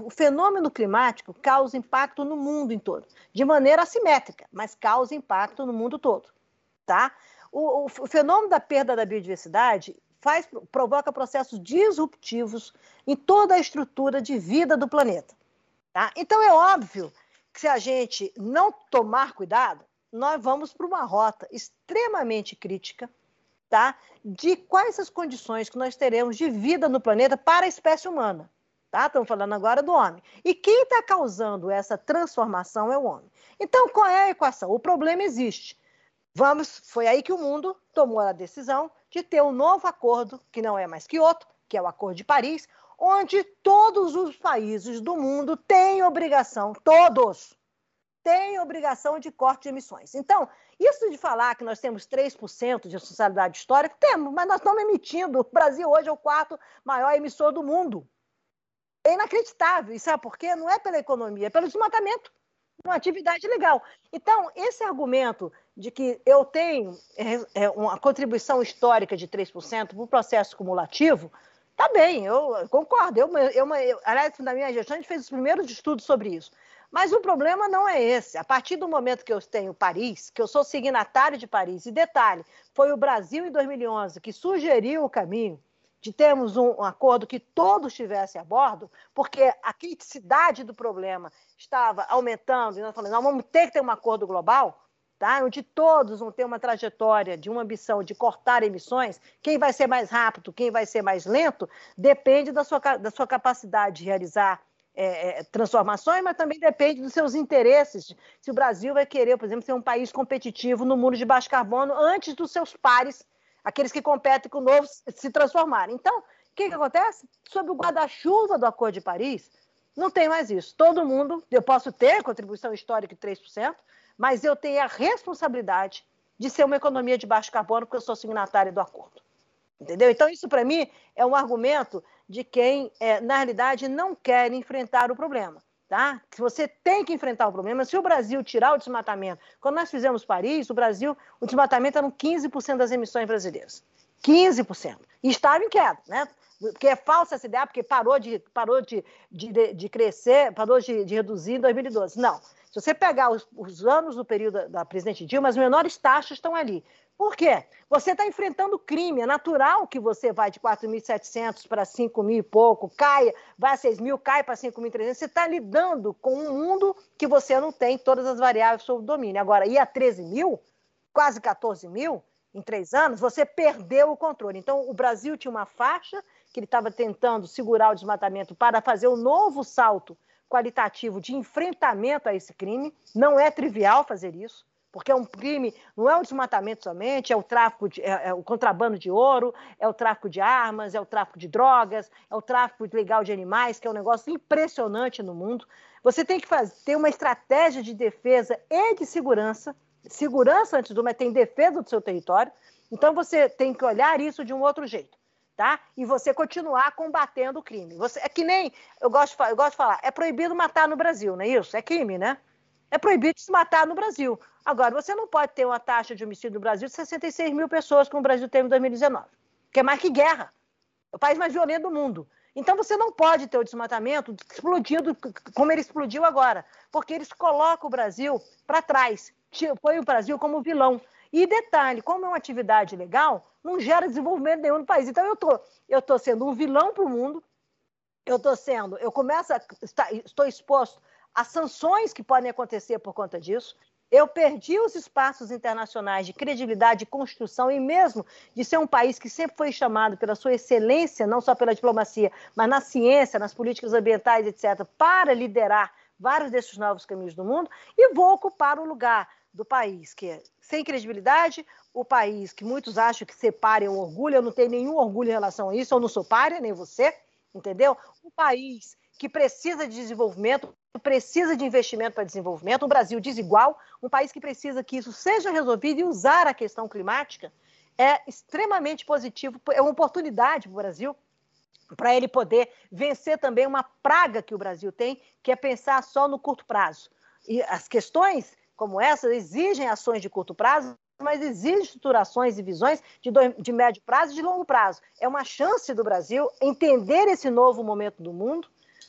O fenômeno climático causa impacto no mundo em todo, de maneira assimétrica, mas causa impacto no mundo todo. Tá? O, o, fenômeno da perda da biodiversidade faz, provoca processos disruptivos em toda a estrutura de vida do planeta. Tá? Então é óbvio que se a gente não tomar cuidado, nós vamos para uma rota extremamente crítica, tá? De quais as condições que nós teremos de vida no planeta para a espécie humana. Tá? Estamos falando agora do homem. E quem está causando essa transformação é o homem. Então, qual é a equação? O problema existe. Vamos, foi aí que o mundo tomou a decisão de ter um novo acordo, que não é mais que outro, que é o Acordo de Paris, onde todos os países do mundo têm obrigação, todos, têm obrigação de corte de emissões. Então, isso de falar que nós temos 3% de responsabilidade histórica, temos, mas nós estamos emitindo. O Brasil hoje é o quarto maior emissor do mundo. É inacreditável. E sabe por quê? Não é pela economia, é pelo desmatamento. Uma atividade legal. Então, esse argumento de que eu tenho é, é uma contribuição histórica de 3% para o processo cumulativo, tá bem, eu concordo. Eu, eu, eu, aliás, na minha gestão, a gente fez os primeiros estudos sobre isso. Mas o problema não é esse. A partir do momento que eu tenho Paris, que eu sou signatário de Paris, e detalhe, foi o Brasil em 2011 que sugeriu o caminho, de termos um, um, acordo que todos estivessem a bordo, porque a criticidade do problema estava aumentando, e nós falamos, nós vamos ter que ter um acordo global, tá? onde todos vão ter uma trajetória de uma ambição de cortar emissões, quem vai ser mais rápido, quem vai ser mais lento, depende da sua, da sua capacidade de realizar é, é, transformações, mas também depende dos seus interesses. Se o Brasil vai querer, por exemplo, ser um país competitivo no mundo de baixo carbono antes dos seus pares aqueles que competem com o novo se transformarem. Então, o que, que acontece? Sob o guarda-chuva do Acordo de Paris, não tem mais isso. Todo mundo, eu posso ter contribuição histórica de 3%, mas eu tenho a responsabilidade de ser uma economia de baixo carbono, porque eu sou signatária do acordo. Entendeu? Então, isso para mim é um argumento de quem, é, na realidade, não quer enfrentar o problema. Tá? Que você tem que enfrentar o problema. Se o Brasil tirar o desmatamento, quando nós fizemos Paris, o Brasil, o desmatamento era 15% das emissões brasileiras. 15%. E estava em queda, né? Porque é falsa essa ideia, porque parou de, parou de, de, de crescer, parou de, de reduzir em 2012. Não. Se você pegar os, os anos do período da, presidente Dilma, as menores taxas estão ali. Por quê? Você está enfrentando crime. É natural que você vai de 4.700 para 5.000 e pouco, caia, vai a 6.000, cai para 5.300. Você está lidando com um mundo que você não tem todas as variáveis sob domínio. Agora, ir a 13 mil, quase 14 mil, em três anos, você perdeu o controle. Então, o Brasil tinha uma faixa que ele estava tentando segurar o desmatamento para fazer um novo salto qualitativo de enfrentamento a esse crime. Não é trivial fazer isso porque é um crime, não é o desmatamento somente, é o tráfico, de, é, é, o contrabando de ouro, é o tráfico de armas, é o tráfico de drogas, é o tráfico ilegal de animais, que é um negócio impressionante no mundo. Você tem que fazer, ter uma estratégia de defesa e de segurança, segurança antes tudo, mas tem defesa do seu território. Então você tem que olhar isso de um outro jeito. Tá? E você continuar combatendo o crime. Você, é que nem eu gosto, eu gosto de falar, é proibido matar no Brasil, não é isso? É crime, né? É proibido se matar no Brasil. Agora, você não pode ter uma taxa de homicídio no Brasil de 66 mil pessoas, como o Brasil teve em 2019, que é mais que guerra. É o país mais violento do mundo. Então, você não pode ter o desmatamento explodindo como ele explodiu agora, porque eles colocam o Brasil para trás, põe o Brasil como vilão. E detalhe, como é uma atividade legal, não gera desenvolvimento nenhum no país. Então, eu tô, estou tô sendo um vilão para o mundo, eu estou sendo, eu começo a, estou exposto as sanções que podem acontecer por conta disso. Eu perdi os espaços internacionais de credibilidade, de construção e mesmo de ser um país que sempre foi chamado pela sua excelência, não só pela diplomacia, mas na ciência, nas políticas ambientais, etc., para liderar vários desses novos caminhos do mundo, e vou ocupar o lugar do país que é sem credibilidade, o país que muitos acham que separe é orgulho, eu não tenho nenhum orgulho em relação a isso, eu não sou párea, nem você, entendeu? Um país que precisa de desenvolvimento, precisa de investimento para desenvolvimento, um Brasil desigual, um país que precisa que isso seja resolvido e usar a questão climática é extremamente positivo, é uma oportunidade para o Brasil para ele poder vencer também uma praga que o Brasil tem, que é pensar só no curto prazo. E as questões como essa exigem ações de curto prazo, mas exigem estruturações e visões de, dois, de médio prazo e de longo prazo. É uma chance do Brasil entender esse novo momento do mundo,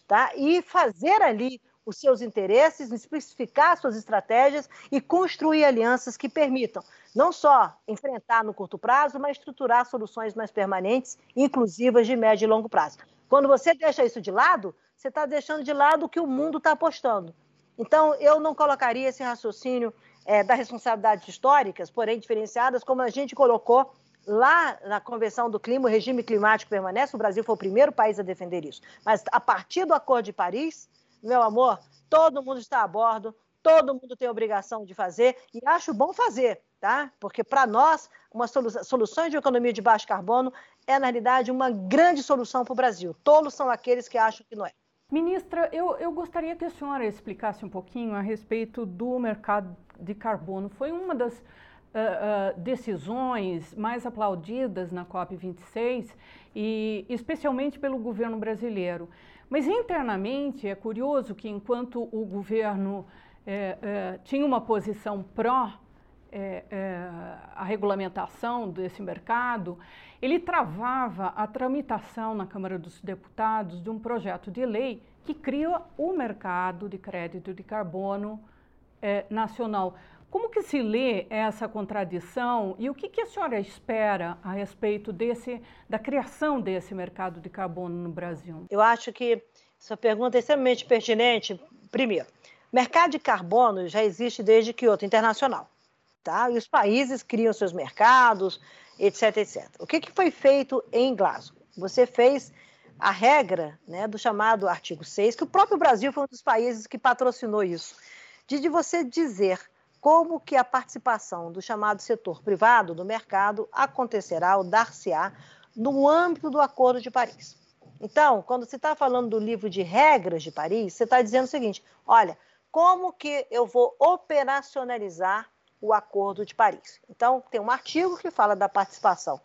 tá? e fazer ali os seus interesses, especificar suas estratégias e construir alianças que permitam não só enfrentar no curto prazo, mas estruturar soluções mais permanentes, inclusivas de médio e longo prazo. Quando você deixa isso de lado, você está deixando de lado o que o mundo está apostando. Então, eu não colocaria esse raciocínio é, das responsabilidades históricas, porém diferenciadas, como a gente colocou lá na Convenção do Clima, o regime climático permanece, o Brasil foi o primeiro país a defender isso. Mas a partir do Acordo de Paris, meu amor, todo mundo está a bordo, todo mundo tem obrigação de fazer e acho bom fazer, tá? Porque para nós, uma solução, soluções de economia de baixo carbono é, na realidade, uma grande solução para o Brasil. Tolos são aqueles que acham que não é. Ministra, eu, eu gostaria que a senhora explicasse um pouquinho a respeito do mercado de carbono. Foi uma das uh, uh, decisões mais aplaudidas na COP26 e especialmente pelo governo brasileiro. Mas internamente é curioso que enquanto o governo é, é, tinha uma posição pró é, é, a regulamentação desse mercado, ele travava a tramitação na Câmara dos Deputados de um projeto de lei que cria o mercado de crédito de carbono é, nacional. Como que se lê essa contradição e o que, que, a senhora espera a respeito desse, da criação desse mercado de carbono no Brasil? Eu acho que essa pergunta é extremamente pertinente. Primeiro, mercado de carbono já existe desde Kyoto Internacional, tá? E os países criam seus mercados, etc, etc. O que, que foi feito em Glasgow? Você fez a regra né, do chamado artigo 6, que o próprio Brasil foi um dos países que patrocinou isso, de, você dizer como que a participação do chamado setor privado do mercado acontecerá ou dar-se-á no âmbito do Acordo de Paris. Então, quando você está falando do livro de regras de Paris, você está dizendo o seguinte: olha, como que eu vou operacionalizar o Acordo de Paris? Então, tem um artigo que fala da participação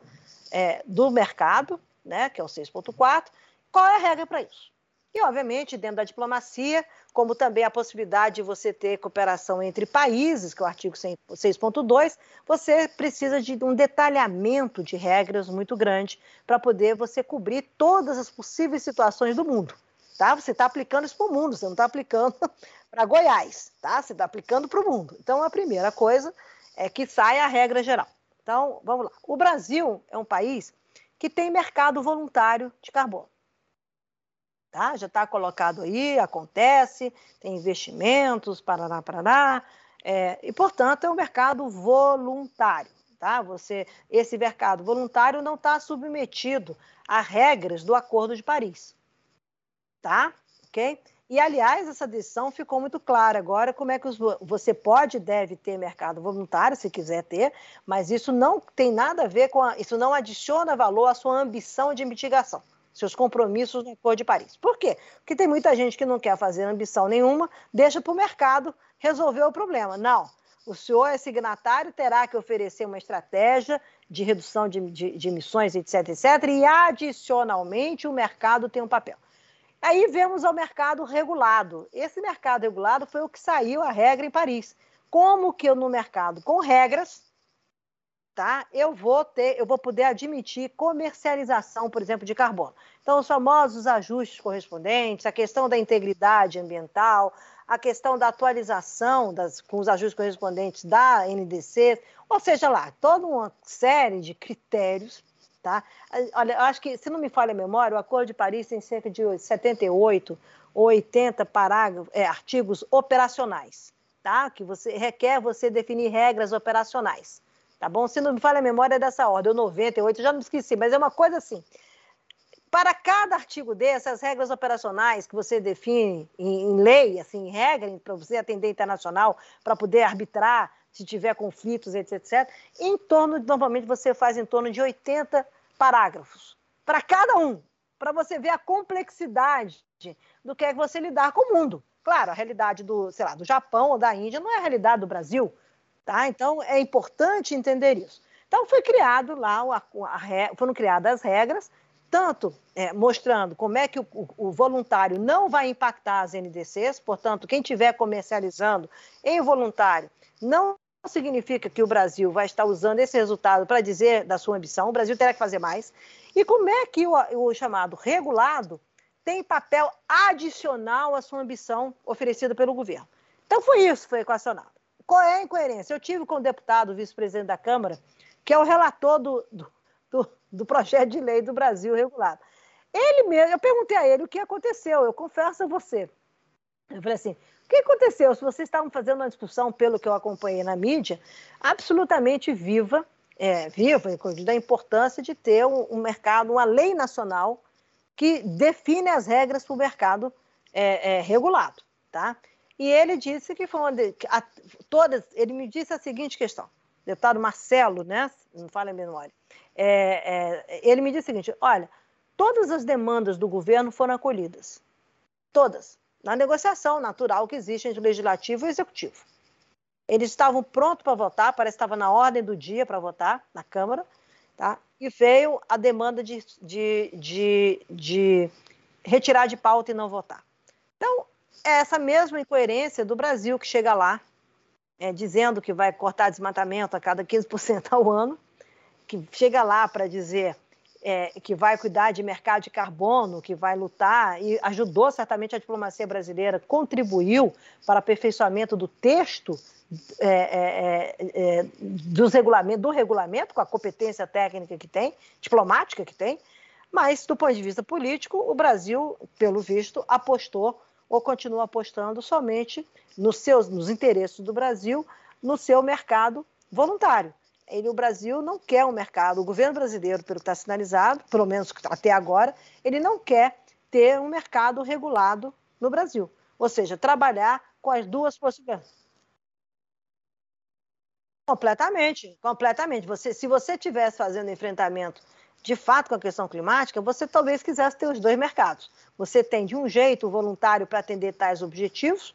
é, do mercado, né, que é o 6.4. Qual é a regra para isso? E, obviamente, dentro da diplomacia, como também a possibilidade de você ter cooperação entre países, que é o artigo 6.2, você precisa de um detalhamento de regras muito grande para poder você cobrir todas as possíveis situações do mundo. Tá? Você está aplicando isso para o mundo, você não está aplicando para Goiás, tá? Você está aplicando para o mundo. Então, a primeira coisa é que saia a regra geral. Então, vamos lá. O Brasil é um país que tem mercado voluntário de carbono. Tá? Já está colocado aí, acontece, tem investimentos, parará, parará, é, e, portanto, é um mercado voluntário. Tá? Você, esse mercado voluntário não está submetido a regras do Acordo de Paris. Tá? Ok? E, aliás, essa decisão ficou muito clara agora como é que você pode e deve ter mercado voluntário, se quiser ter, mas isso não tem nada a ver com a, isso não adiciona valor à sua ambição de mitigação seus compromissos no Acordo de Paris. Por quê? Porque tem muita gente que não quer fazer ambição nenhuma, deixa para o mercado resolver o problema. Não. O senhor é signatário, terá que oferecer uma estratégia de redução de, de, de emissões, etc, etc, e adicionalmente o mercado tem um papel. Aí vemos o mercado regulado. Esse mercado regulado foi o que saiu a regra em Paris. Como que eu no mercado com regras, tá? Eu vou ter, eu vou poder admitir comercialização, por exemplo, de carbono. Então, os famosos ajustes correspondentes, a questão da integridade ambiental, a questão da atualização das, com os ajustes correspondentes da NDC, ou seja lá, toda uma série de critérios, tá? Olha, eu acho que, se não me falha a memória, o Acordo de Paris tem cerca de 78 ou 80 parágrafos, é, artigos operacionais, tá? Que você requer você definir regras operacionais tá bom? Se não me falha a memória é dessa ordem, ou 98, eu já não esqueci, mas é uma coisa assim. Para cada artigo desse, as regras operacionais que você define em, em lei, assim, em regra, para você atender internacional, para poder arbitrar se tiver conflitos, etc, etc, em torno, normalmente você faz em torno de 80 parágrafos. Para cada um, para você ver a complexidade do que é que você lidar com o mundo. Claro, a realidade do, sei lá, do Japão ou da Índia não é a realidade do Brasil. Tá? Então, é importante entender isso. Então, foi criado lá, a, a, foram criadas as regras, tanto é, mostrando como é que o, o, voluntário não vai impactar as NDCs, portanto, quem estiver comercializando em voluntário não significa que o Brasil vai estar usando esse resultado para dizer da sua ambição, o Brasil terá que fazer mais. E como é que o, o chamado regulado tem papel adicional à sua ambição oferecida pelo governo. Então, foi isso que foi equacionado. Qual é a incoerência? Eu tive com o deputado, vice-presidente da Câmara, que é o relator do, do, do, do projeto de lei do Brasil regulado. Ele mesmo, eu perguntei a ele o que aconteceu, eu confesso a você. Eu falei assim: o que aconteceu? Se vocês estavam fazendo uma discussão, pelo que eu acompanhei na mídia, absolutamente viva, é, viva, da importância de ter um, um, mercado, uma lei nacional que define as regras para o mercado é, é, regulado, tá? E ele disse que foi uma de, a, todas, ele me disse a seguinte questão, deputado Marcelo, né? Não fala em memória. É, é, ele me disse o seguinte: olha, todas as demandas do governo foram acolhidas, todas na negociação natural que existe entre o legislativo e o executivo. Eles estavam prontos para votar, parece que estava na ordem do dia para votar na Câmara, tá? e veio a demanda de, de, de, de retirar de pauta e não votar. Então, é essa mesma incoerência do Brasil que chega lá, é, dizendo que vai cortar desmatamento a cada 15% ao ano, que chega lá para dizer é, que vai cuidar de mercado de carbono, que vai lutar, e ajudou certamente a diplomacia brasileira, contribuiu para aperfeiçoamento do texto é, é, é, é dos regulamento, do regulamento, com a competência técnica que tem, diplomática que tem, mas do ponto de vista político, o Brasil, pelo visto, apostou ou continua apostando somente nos seus nos interesses do Brasil, no seu mercado voluntário ele, o Brasil não quer um mercado, o governo brasileiro, pelo que está sinalizado, pelo menos até agora, ele não quer ter um mercado regulado no Brasil. Ou seja, trabalhar com as duas possibilidades. Completamente, completamente. Você, se você estivesse fazendo enfrentamento de fato com a questão climática, você talvez quisesse ter os dois mercados. Você tem, de um jeito, voluntário para atender tais objetivos,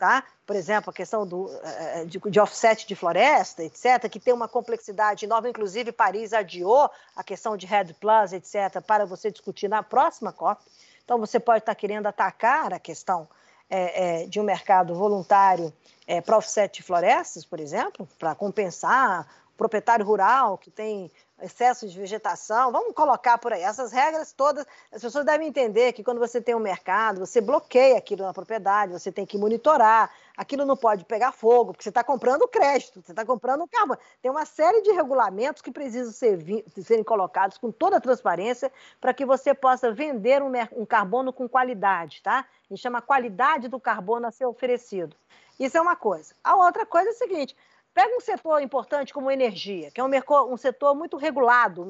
tá? por exemplo, a questão do, eh, de, de, offset de floresta, etc., que tem uma complexidade nova, inclusive Paris adiou a questão de Red Plus, etc., para você discutir na próxima COP. Então, você pode estar querendo atacar a questão é, é, de um mercado voluntário é, para offset de florestas, por exemplo, para compensar o proprietário rural que tem excesso de vegetação, vamos colocar por aí. Essas regras todas, as pessoas devem entender que quando você tem um mercado, você bloqueia aquilo na propriedade, você tem que monitorar, aquilo não pode pegar fogo, porque você está comprando crédito, você está comprando carbono. Tem uma série de regulamentos que precisam ser, serem colocados com toda a transparência para que você possa vender um, um carbono com qualidade, tá? A gente chama qualidade do carbono a ser oferecido. Isso é uma coisa. A outra coisa é o seguinte: Pega um setor importante como energia, que é um, um setor muito regulado,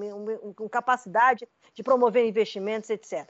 com capacidade de promover investimentos, etc.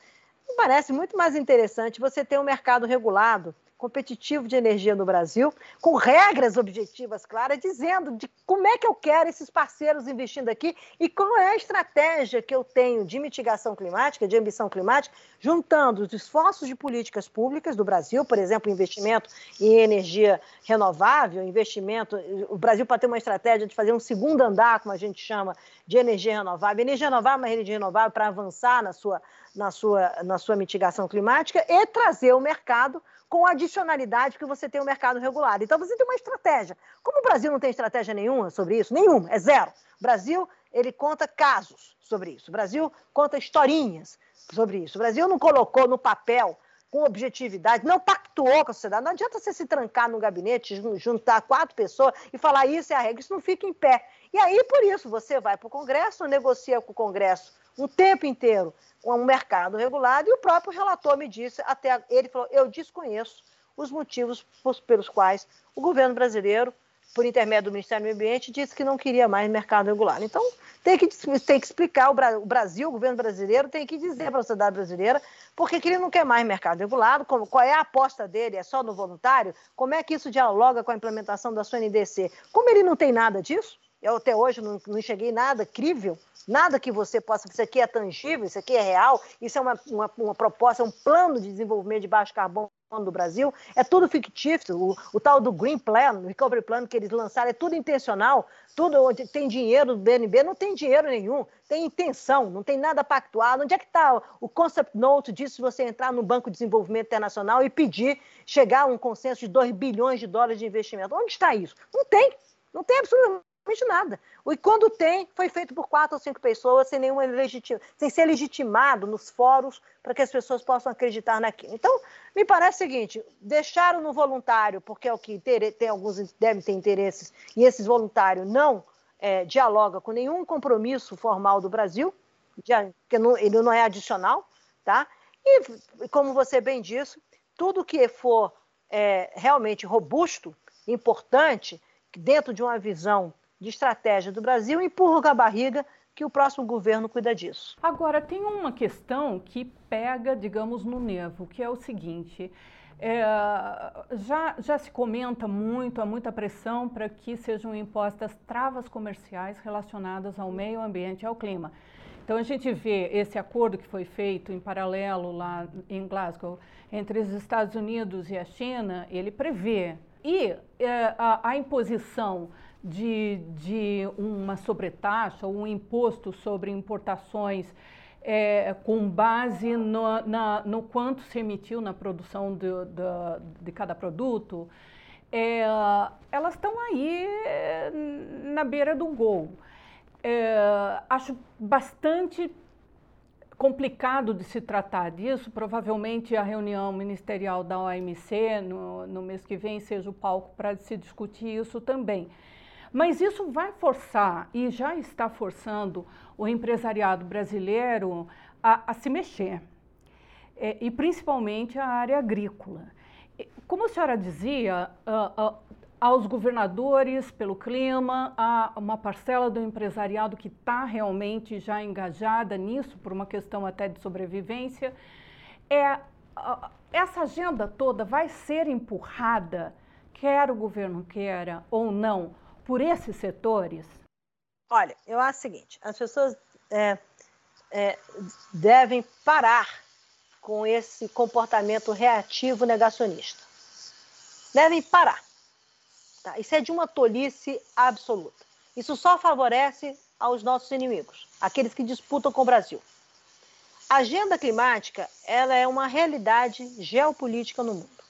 Me parece muito mais interessante você ter um mercado regulado competitivo de energia no Brasil, com regras objetivas claras, dizendo de como é que eu quero esses parceiros investindo aqui e qual é a estratégia que eu tenho de mitigação climática, de ambição climática, juntando os esforços de políticas públicas do Brasil, por exemplo, investimento em energia renovável, investimento. O Brasil pode ter uma estratégia de fazer um segundo andar, como a gente chama, de energia renovável. Energia renovável é uma energia renovável para avançar na sua, na, sua, na sua mitigação climática e trazer o mercado com adicionalidade que você tem um mercado regulado. Então você tem uma estratégia. Como o Brasil não tem estratégia nenhuma sobre isso, nenhuma, é zero. O Brasil, ele conta casos sobre isso. O Brasil conta historinhas sobre isso. O Brasil não colocou no papel com objetividade, não pactuou com a sociedade. Não adianta você se trancar no gabinete, juntar quatro pessoas e falar isso é a regra, isso não fica em pé. E aí, por isso, você vai para o Congresso, negocia com o Congresso um tempo inteiro um mercado regulado, e o próprio relator me disse, até ele falou, eu desconheço os motivos pelos quais o governo brasileiro, por intermédio do Ministério do Meio Ambiente, disse que não queria mais mercado regulado. Então, tem que, tem que explicar, o Brasil, o governo brasileiro, tem que dizer para a sociedade brasileira por que ele não quer mais mercado regulado, como, qual é a aposta dele, é só no voluntário, como é que isso dialoga com a implementação da sua NDC. Como ele não tem nada disso, eu até hoje não, não nada crível, nada que você possa. Isso aqui é tangível, isso aqui é real, isso é uma, uma, uma proposta, é um plano de desenvolvimento de baixo carbono do Brasil, é tudo fictício. O, o, tal do Green Plan, o Recovery Plan que eles lançaram, é tudo intencional. Tudo onde tem dinheiro do BNB, não tem dinheiro nenhum, tem intenção, não tem nada pactuado. Onde é que está o concept note disso se você entrar no Banco de Desenvolvimento Internacional e pedir chegar a um consenso de 2 bilhões de dólares de investimento? Onde está isso? Não tem. Não tem absolutamente absolutamente nada. E quando tem, foi feito por quatro ou cinco pessoas sem nenhuma legitima, sem ser legitimado nos fóruns para que as pessoas possam acreditar naquilo. Então, me parece o seguinte: deixaram no voluntário, porque é o que tem alguns devem ter interesses, e esses voluntários não é, dialoga com nenhum compromisso formal do Brasil, porque não, ele não é adicional, tá? E, como você bem disse, tudo que for é, realmente robusto, importante, dentro de uma visão de estratégia do Brasil, empurra com a barriga que o próximo governo cuida disso. Agora, tem uma questão que pega, digamos, no nervo, que é o seguinte. É, já, já se comenta muito, há muita pressão para que sejam impostas travas comerciais relacionadas ao meio ambiente e ao clima. Então a gente vê esse acordo que foi feito em paralelo lá em Glasgow entre os Estados Unidos e a China, ele prevê e é, a, a, imposição de, de uma sobretaxa ou um imposto sobre importações é, com base no, na, no quanto se emitiu na produção de, de, de cada produto, é, elas estão aí é, na beira do gol. É, acho bastante complicado de se tratar disso. Provavelmente a reunião ministerial da OMC no, no mês que vem seja o palco para se discutir isso também. Mas isso vai forçar, e já está forçando, o empresariado brasileiro a, a se mexer, é, e principalmente a área agrícola. Como a senhora dizia, uh, uh, aos governadores pelo clima, há uma parcela do empresariado que está realmente já engajada nisso, por uma questão até de sobrevivência. É, essa agenda toda vai ser empurrada, quer o governo queira ou não, por esses setores? Olha, eu acho o seguinte: as pessoas é, é, devem parar com esse comportamento reativo negacionista. Devem parar. Tá? Isso é de uma tolice absoluta. Isso só favorece aos nossos inimigos, aqueles que disputam com o Brasil. A agenda climática ela é uma realidade geopolítica no mundo.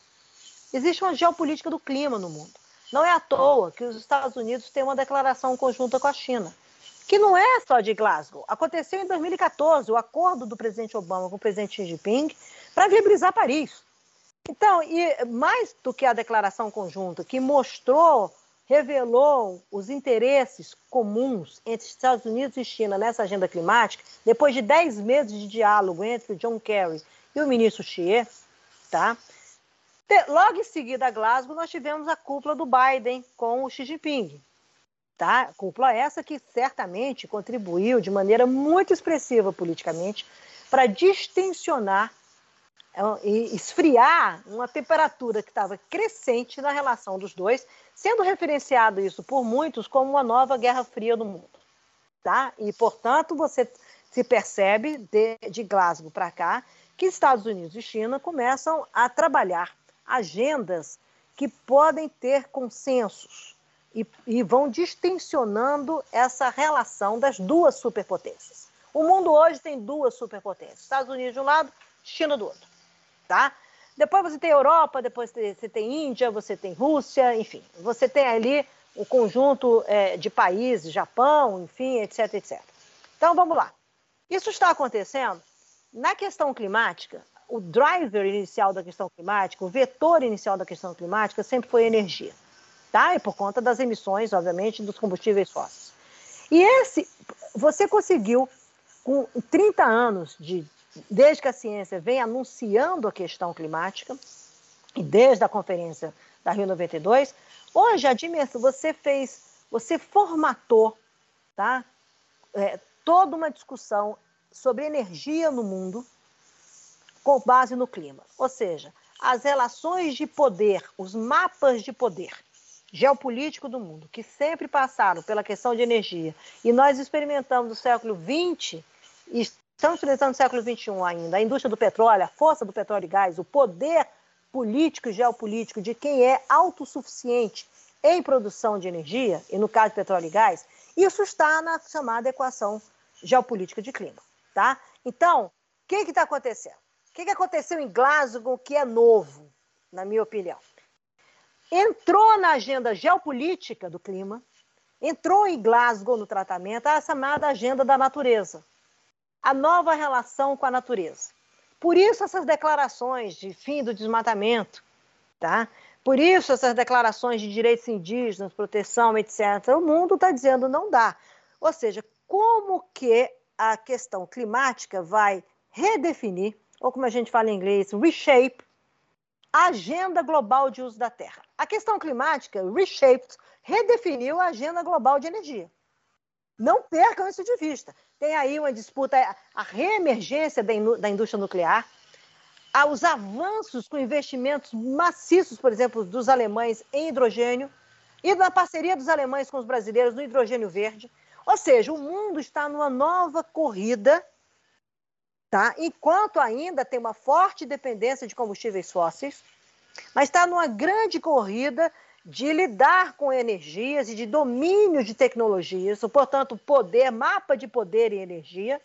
Existe uma geopolítica do clima no mundo. Não é à toa que os Estados Unidos têm uma declaração conjunta com a China, que não é só de Glasgow. Aconteceu em 2014 o acordo do presidente Obama com o presidente Xi Jinping para viabilizar Paris. Então, e mais do que a declaração conjunta, que mostrou, revelou os interesses comuns entre Estados Unidos e China nessa agenda climática, depois de 10 meses de diálogo entre o John Kerry e o ministro Xie, tá? Logo em seguida a Glasgow, nós tivemos a cúpula do Biden com o Xi Jinping. Tá? Cúpula essa que certamente contribuiu de maneira muito expressiva politicamente para distensionar é, e esfriar uma temperatura que estava crescente na relação dos dois, sendo referenciado isso por muitos como uma nova Guerra Fria no mundo. Tá? E, portanto, você se percebe de, de Glasgow para cá que Estados Unidos e China começam a trabalhar agendas que podem ter consensos e, e vão distensionando essa relação das duas superpotências. O mundo hoje tem duas superpotências: Estados Unidos de um lado, China do outro. Tá? Depois você tem Europa, depois você tem Índia, você tem Rússia, enfim, você tem ali o conjunto é, de países, Japão, enfim, etc, etc. Então vamos lá. Isso está acontecendo na questão climática o driver inicial da questão climática, o vetor inicial da questão climática sempre foi a energia, tá? E por conta das emissões, obviamente, dos combustíveis fósseis. E esse, você conseguiu, com 30 anos de, desde que a ciência vem anunciando a questão climática, e desde a conferência da Rio 92, hoje a dimensão, você fez, você formatou, tá? É, toda uma discussão sobre energia no mundo, com base no clima. Ou seja, as relações de poder, os mapas de poder geopolítico do mundo, que sempre passaram pela questão de energia, e nós experimentamos no século XX, e estamos experimentando no século XXI ainda, a indústria do petróleo, a força do petróleo e gás, o poder político e geopolítico de quem é autossuficiente em produção de energia, e no caso de petróleo e gás, isso está na chamada equação geopolítica de clima. Tá? Então, o que está acontecendo? O que, que aconteceu em Glasgow que é novo, na minha opinião? Entrou na agenda geopolítica do clima, entrou em Glasgow no tratamento a chamada agenda da natureza, a nova relação com a natureza. Por isso essas declarações de fim do desmatamento, tá? Por isso essas declarações de direitos indígenas, proteção, etc. O mundo está dizendo não dá. Ou seja, como que a questão climática vai redefinir ou como a gente fala em inglês, reshape Agenda Global de Uso da Terra. A questão climática, Reshaped, redefiniu a agenda global de energia. Não percam isso de vista. Tem aí uma disputa, a reemergência da indústria nuclear, os avanços com investimentos maciços, por exemplo, dos alemães em hidrogênio, e na parceria dos alemães com os brasileiros no hidrogênio verde. Ou seja, o mundo está numa nova corrida, tá? enquanto ainda tem uma forte dependência de combustíveis fósseis, mas está numa grande corrida de lidar com energias e de domínio de tecnologias, portanto, poder, mapa de poder e energia,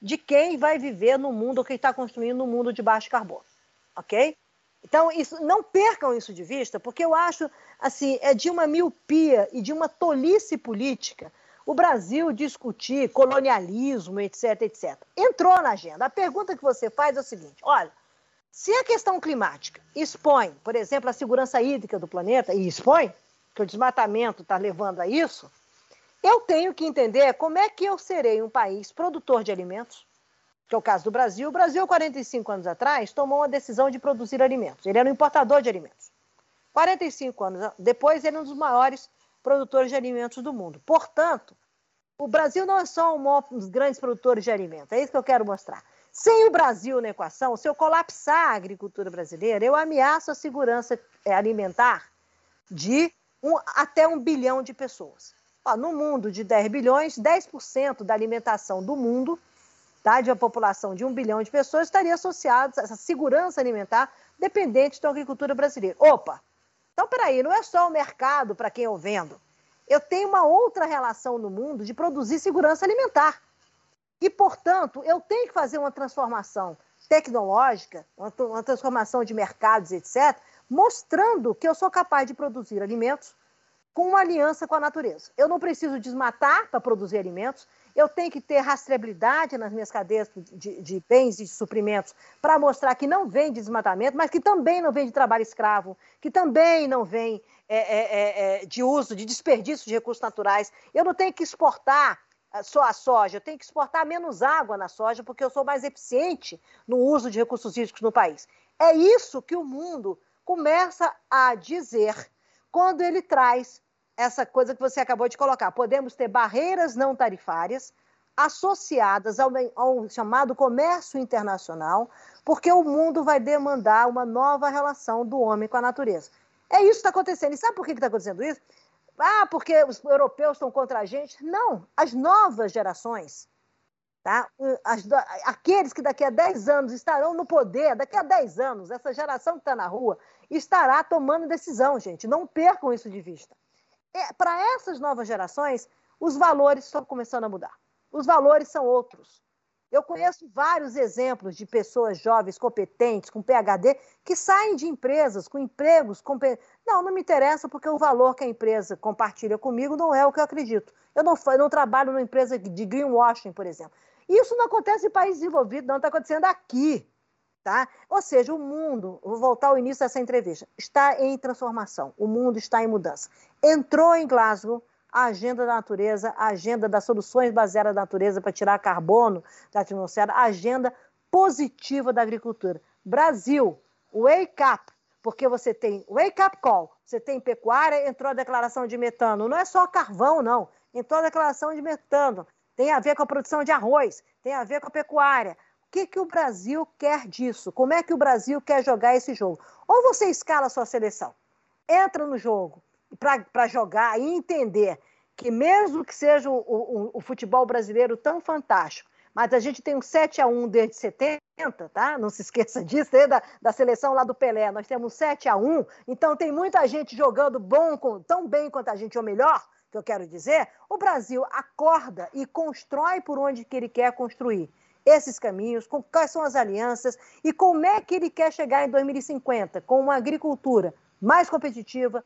de quem vai viver no mundo, quem está construindo um mundo de baixo carbono. Ok? Então, isso, não percam isso de vista, porque eu acho, assim, é de uma miopia e de uma tolice política o Brasil discutir colonialismo, etc, etc. Entrou na agenda. A pergunta que você faz é o seguinte: olha, se a questão climática expõe, por exemplo, a segurança hídrica do planeta, e expõe, que o desmatamento está levando a isso, eu tenho que entender como é que eu serei um país produtor de alimentos, que é o caso do Brasil. O Brasil, 45 anos atrás, tomou uma decisão de produzir alimentos. Ele era um importador de alimentos. 45 anos depois, ele é um dos maiores produtores de alimentos do mundo. Portanto, o Brasil não é só um dos grandes produtores de alimentos, é isso que eu quero mostrar. Sem o Brasil na equação, se eu colapsar a agricultura brasileira, eu ameaço a segurança é, alimentar de um, até um bilhão de pessoas. Ó, no mundo de 10 bilhões, 10% da alimentação do mundo tá, de uma população de um bilhão de pessoas, estaria associado a essa segurança alimentar dependente da agricultura brasileira. Opa! Então, peraí, não é só o mercado para quem eu vendo. Eu tenho uma outra relação no mundo de produzir segurança alimentar. E, portanto, eu tenho que fazer uma transformação tecnológica, uma transformação de mercados, etc., mostrando que eu sou capaz de produzir alimentos com uma aliança com a natureza. Eu não preciso desmatar para produzir alimentos, eu tenho que ter rastreabilidade nas minhas cadeias de, de bens e de suprimentos para mostrar que não vem de desmatamento, mas que também não vem de trabalho escravo, que também não vem é, é, é, é de uso, de desperdício de recursos naturais. Eu não tenho que exportar ah, só a soja, eu tenho que exportar menos água na soja, porque eu sou mais eficiente no uso de recursos hídricos no país. É isso que o mundo começa a dizer quando ele traz essa coisa que você acabou de colocar. Podemos ter barreiras não tarifárias associadas ao, ao, chamado comércio internacional, porque o mundo vai demandar uma nova relação do homem com a natureza. É isso que está acontecendo. E sabe por que está acontecendo isso? Ah, porque os europeus estão contra a gente. Não, as novas gerações, tá? As, aqueles que daqui a 10 anos estarão no poder, daqui a 10 anos, essa geração que está na rua, estará tomando decisão, gente. Não percam isso de vista para essas novas gerações, os valores estão começando a mudar. Os valores são outros. Eu conheço vários exemplos de pessoas jovens, competentes, com PhD, que saem de empresas com empregos. Com... Não, não me interessa porque o valor que a empresa compartilha comigo não é o que eu acredito. Eu não, eu não trabalho numa empresa de greenwashing, por exemplo. Isso não acontece em países desenvolvidos, não está acontecendo aqui. Tá? Ou seja, o mundo, vou voltar ao início dessa entrevista, está em transformação, o mundo está em mudança. Entrou em Glasgow a agenda da natureza, a agenda das soluções baseadas na natureza para tirar carbono da atmosfera, a agenda positiva da agricultura. Brasil, wake up, porque você tem wake up call, você tem pecuária, entrou a declaração de metano. Não é só carvão, não. Entrou a declaração de metano. Tem a ver com a produção de arroz, tem a ver com a pecuária que, que o Brasil quer disso? Como é que o Brasil quer jogar esse jogo? Ou você escala a sua seleção, entra no jogo para jogar e entender que, mesmo que seja o, o, o, futebol brasileiro tão fantástico, mas a gente tem um 7 a 1 desde 70, tá? Não se esqueça disso, da, da seleção lá do Pelé. Nós temos 7 a 1, então tem muita gente jogando bom, tão bem quanto a gente, ou melhor, que eu quero dizer. O Brasil acorda e constrói por onde que ele quer construir esses caminhos, com, quais são as alianças e como é que ele quer chegar em 2050 com uma agricultura mais competitiva,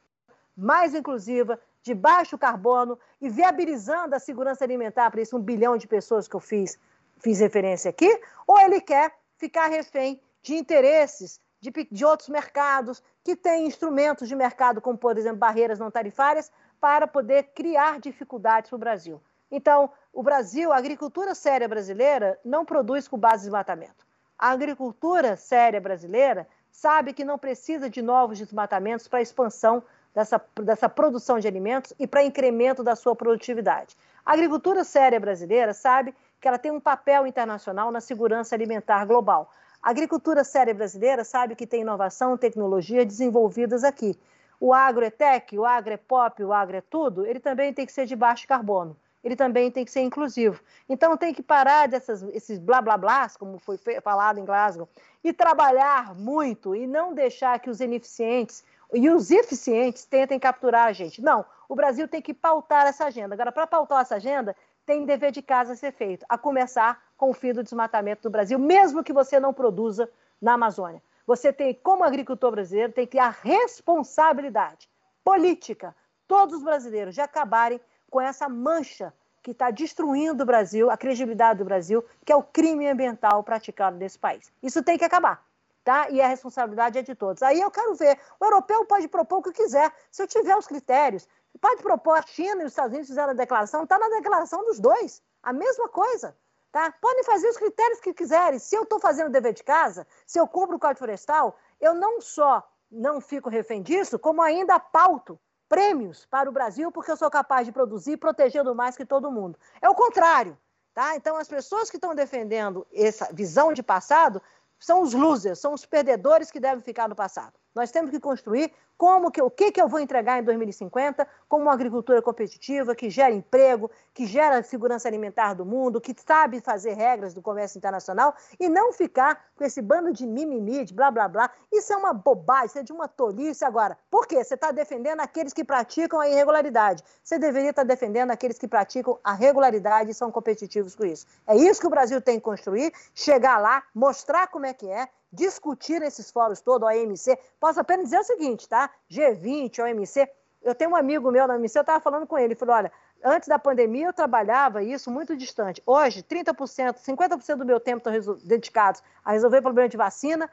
mais inclusiva, de baixo carbono e viabilizando a segurança alimentar para esse um bilhão de pessoas que eu fiz, fiz referência aqui, ou ele quer ficar refém de interesses de, de outros mercados que têm instrumentos de mercado, como, por exemplo, barreiras não tarifárias, para poder criar dificuldades para o Brasil. Então, o Brasil, a agricultura séria brasileira não produz com base em desmatamento. A agricultura séria brasileira sabe que não precisa de novos desmatamentos para a expansão dessa, dessa produção de alimentos e para incremento da sua produtividade. A agricultura séria brasileira sabe que ela tem um papel internacional na segurança alimentar global. A agricultura séria brasileira sabe que tem inovação, tecnologia desenvolvidas aqui. O agro é tech, o agro é pop, o agro é tudo, ele também tem que ser de baixo carbono. Ele também tem que ser inclusivo. Então tem que parar dessas, esses blá blá blás, como foi falado em Glasgow, e trabalhar muito e não deixar que os ineficientes e os eficientes tentem capturar a gente. Não, o Brasil tem que pautar essa agenda. Agora, para pautar essa agenda, tem dever de casa a ser feito, a começar com o fim do desmatamento do Brasil, mesmo que você não produza na Amazônia. Você tem, como agricultor brasileiro, tem que ter a responsabilidade política, todos os brasileiros, de acabarem com essa mancha que está destruindo o Brasil, a credibilidade do Brasil, que é o crime ambiental praticado nesse país. Isso tem que acabar. Tá? E a responsabilidade é de todos. Aí eu quero ver. O europeu pode propor o que quiser. Se eu tiver os critérios, pode propor a China e os Estados Unidos fizeram a declaração, está na declaração dos dois. A mesma coisa. Tá? Podem fazer os critérios que quiserem. Se eu estou fazendo o dever de casa, se eu cumpro o Código Florestal, eu não só não fico refém disso, como ainda pauto prêmios para o Brasil porque eu sou capaz de produzir protegendo mais que todo mundo. É o contrário. Tá? Então, as pessoas que estão defendendo essa visão de passado são os losers, são os perdedores que devem ficar no passado. Nós temos que construir como que, o que, que eu vou entregar em 2050 como uma agricultura competitiva, que gera emprego, que gera segurança alimentar do mundo, que sabe fazer regras do comércio internacional e não ficar com esse bando de mimimi, de blá blá blá. Isso é uma bobagem, isso é de uma tolice. Agora, por quê? Você está defendendo aqueles que praticam a irregularidade. Você deveria estar tá defendendo aqueles que praticam a regularidade e são competitivos com isso. É isso que o Brasil tem que construir, chegar lá, mostrar como é que é, discutir nesses fóruns todos, OMC. Posso apenas dizer o seguinte, tá? G20, OMC. Eu tenho um amigo meu na OMC, eu estava falando com ele, ele falou, olha, antes da pandemia eu trabalhava isso muito distante. Hoje, 30%, 50% do meu tempo estão dedicados a resolver problema de vacina,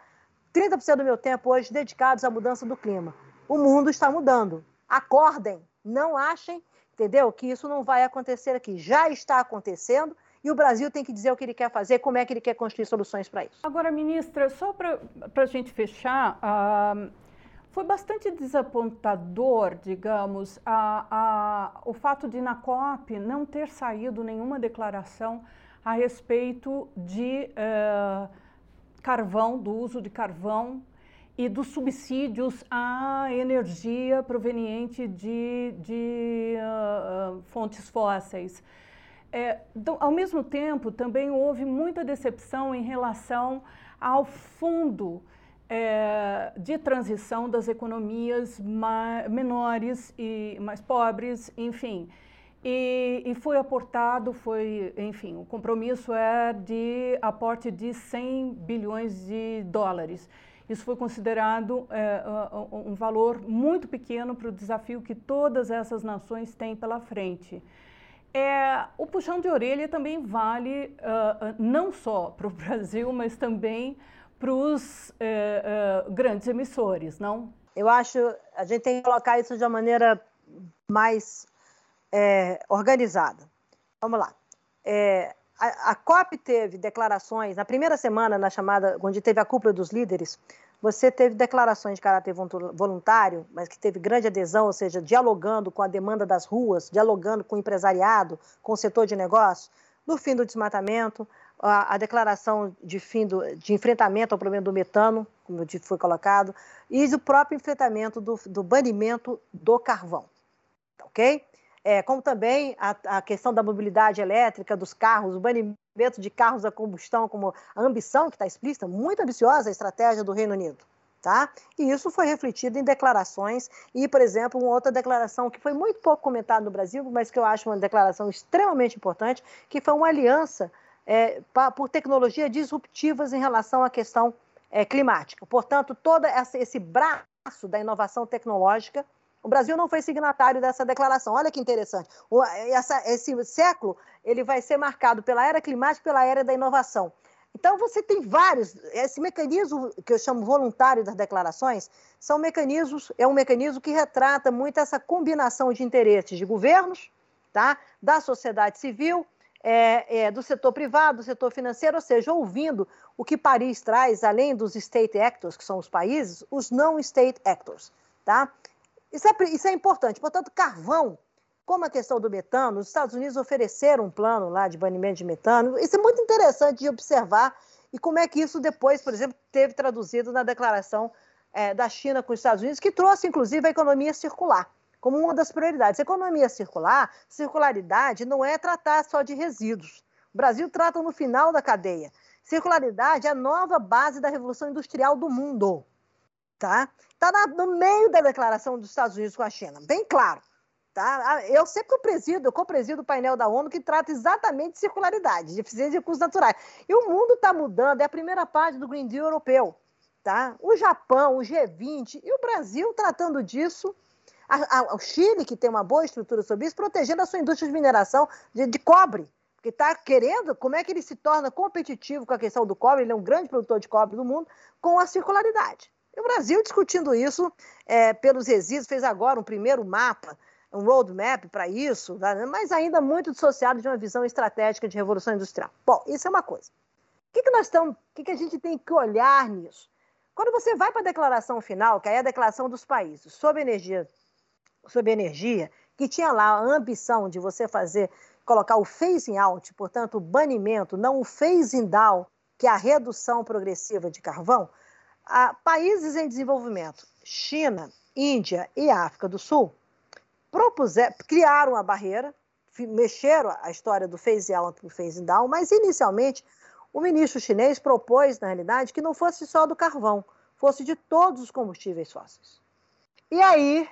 30% do meu tempo hoje dedicados à mudança do clima. O mundo está mudando. Acordem, não achem, entendeu? Que isso não vai acontecer aqui. Já está acontecendo e o Brasil tem que dizer o que ele quer fazer, como é que ele quer construir soluções para isso. Agora, ministra, só para a gente fechar, uh, foi bastante desapontador, digamos, a, a, o fato de na COP não ter saído nenhuma declaração a respeito de uh, carvão, do uso de carvão e dos subsídios à energia proveniente de, de uh, fontes fósseis. É, então, ao mesmo tempo, também houve muita decepção em relação ao fundo é, de transição das economias menores e mais pobres, enfim. E, e, foi aportado, foi, enfim, o compromisso é de aporte de 100 bilhões de dólares. Isso foi considerado é, um valor muito pequeno para o desafio que todas essas nações têm pela frente. É, o puxão de orelha também vale uh, não só para o Brasil, mas também para os uh, uh, grandes emissores, não? Eu acho a gente tem que colocar isso de uma maneira mais é, organizada. Vamos lá. É, a, a, COP teve declarações na primeira semana, na chamada, onde teve a cúpula dos líderes, você teve declarações de caráter voluntário, mas que teve grande adesão, ou seja, dialogando com a demanda das ruas, dialogando com o empresariado, com o setor de negócio, no fim do desmatamento, a, a declaração de fim do, de enfrentamento ao problema do metano, como foi colocado, e o próprio enfrentamento do, do banimento do carvão. Ok? É, como também a, a, questão da mobilidade elétrica, dos carros, o banimento de carros a combustão como a ambição que está explícita, muito ambiciosa a estratégia do Reino Unido. Tá? E isso foi refletido em declarações e, por exemplo, uma outra declaração que foi muito pouco comentada no Brasil, mas que eu acho uma declaração extremamente importante, que foi uma aliança é, pra, por tecnologias disruptivas em relação à questão é, climática. Portanto, todo esse braço da inovação tecnológica o Brasil não foi signatário dessa declaração. Olha que interessante. Essa, esse século ele vai ser marcado pela era climática pela era da inovação. Então, você tem vários. Esse mecanismo que eu chamo voluntário das declarações são mecanismos, é um mecanismo que retrata muito essa combinação de interesses de governos, tá? da sociedade civil, é, é, do setor privado, do setor financeiro, ou seja, ouvindo o que Paris traz, além dos state actors, que são os países, os não state actors. Tá? Isso, é, isso é importante. Portanto, carvão, como a questão do metano, os Estados Unidos ofereceram um plano lá de banimento de metano. Isso é muito interessante de observar e como é que isso depois, por exemplo, teve traduzido na declaração é, da China com os Estados Unidos, que trouxe, inclusive, a economia circular como uma das prioridades. Economia circular, circularidade não é tratar só de resíduos. O Brasil trata no final da cadeia. Circularidade é a nova base da revolução industrial do mundo. Tá? Está no meio da declaração dos Estados Unidos com a China, bem claro. Tá? Eu sempre presido, eu co-presido o painel da ONU que trata exatamente de circularidade, de eficiência de recursos naturais. E o mundo está mudando, é a primeira parte do Green Deal europeu. Tá? O Japão, o G20 e o Brasil tratando disso. O Chile, que tem uma boa estrutura sobre isso, protegendo a sua indústria de mineração de, de cobre, porque está querendo como é que ele se torna competitivo com a questão do cobre, ele é um grande produtor de cobre do mundo, com a circularidade. E o Brasil discutindo isso é, pelos resíduos, fez agora um primeiro mapa, um roadmap para isso, tá? mas ainda muito dissociado de uma visão estratégica de revolução industrial. Bom, isso é uma coisa. O que, que nós estamos, o que, que a gente tem que olhar nisso? Quando você vai para a declaração final, que é a declaração dos países sobre energia, sobre energia, que tinha lá a ambição de você fazer, colocar o phasing out, portanto, o banimento, não o phasing down, que é a redução progressiva de carvão, países em desenvolvimento, China, Índia e África do Sul, criaram a barreira, mexeram a história do phase out para o phase down, mas inicialmente o ministro chinês propôs, na realidade, que não fosse só do carvão, fosse de todos os combustíveis fósseis. E aí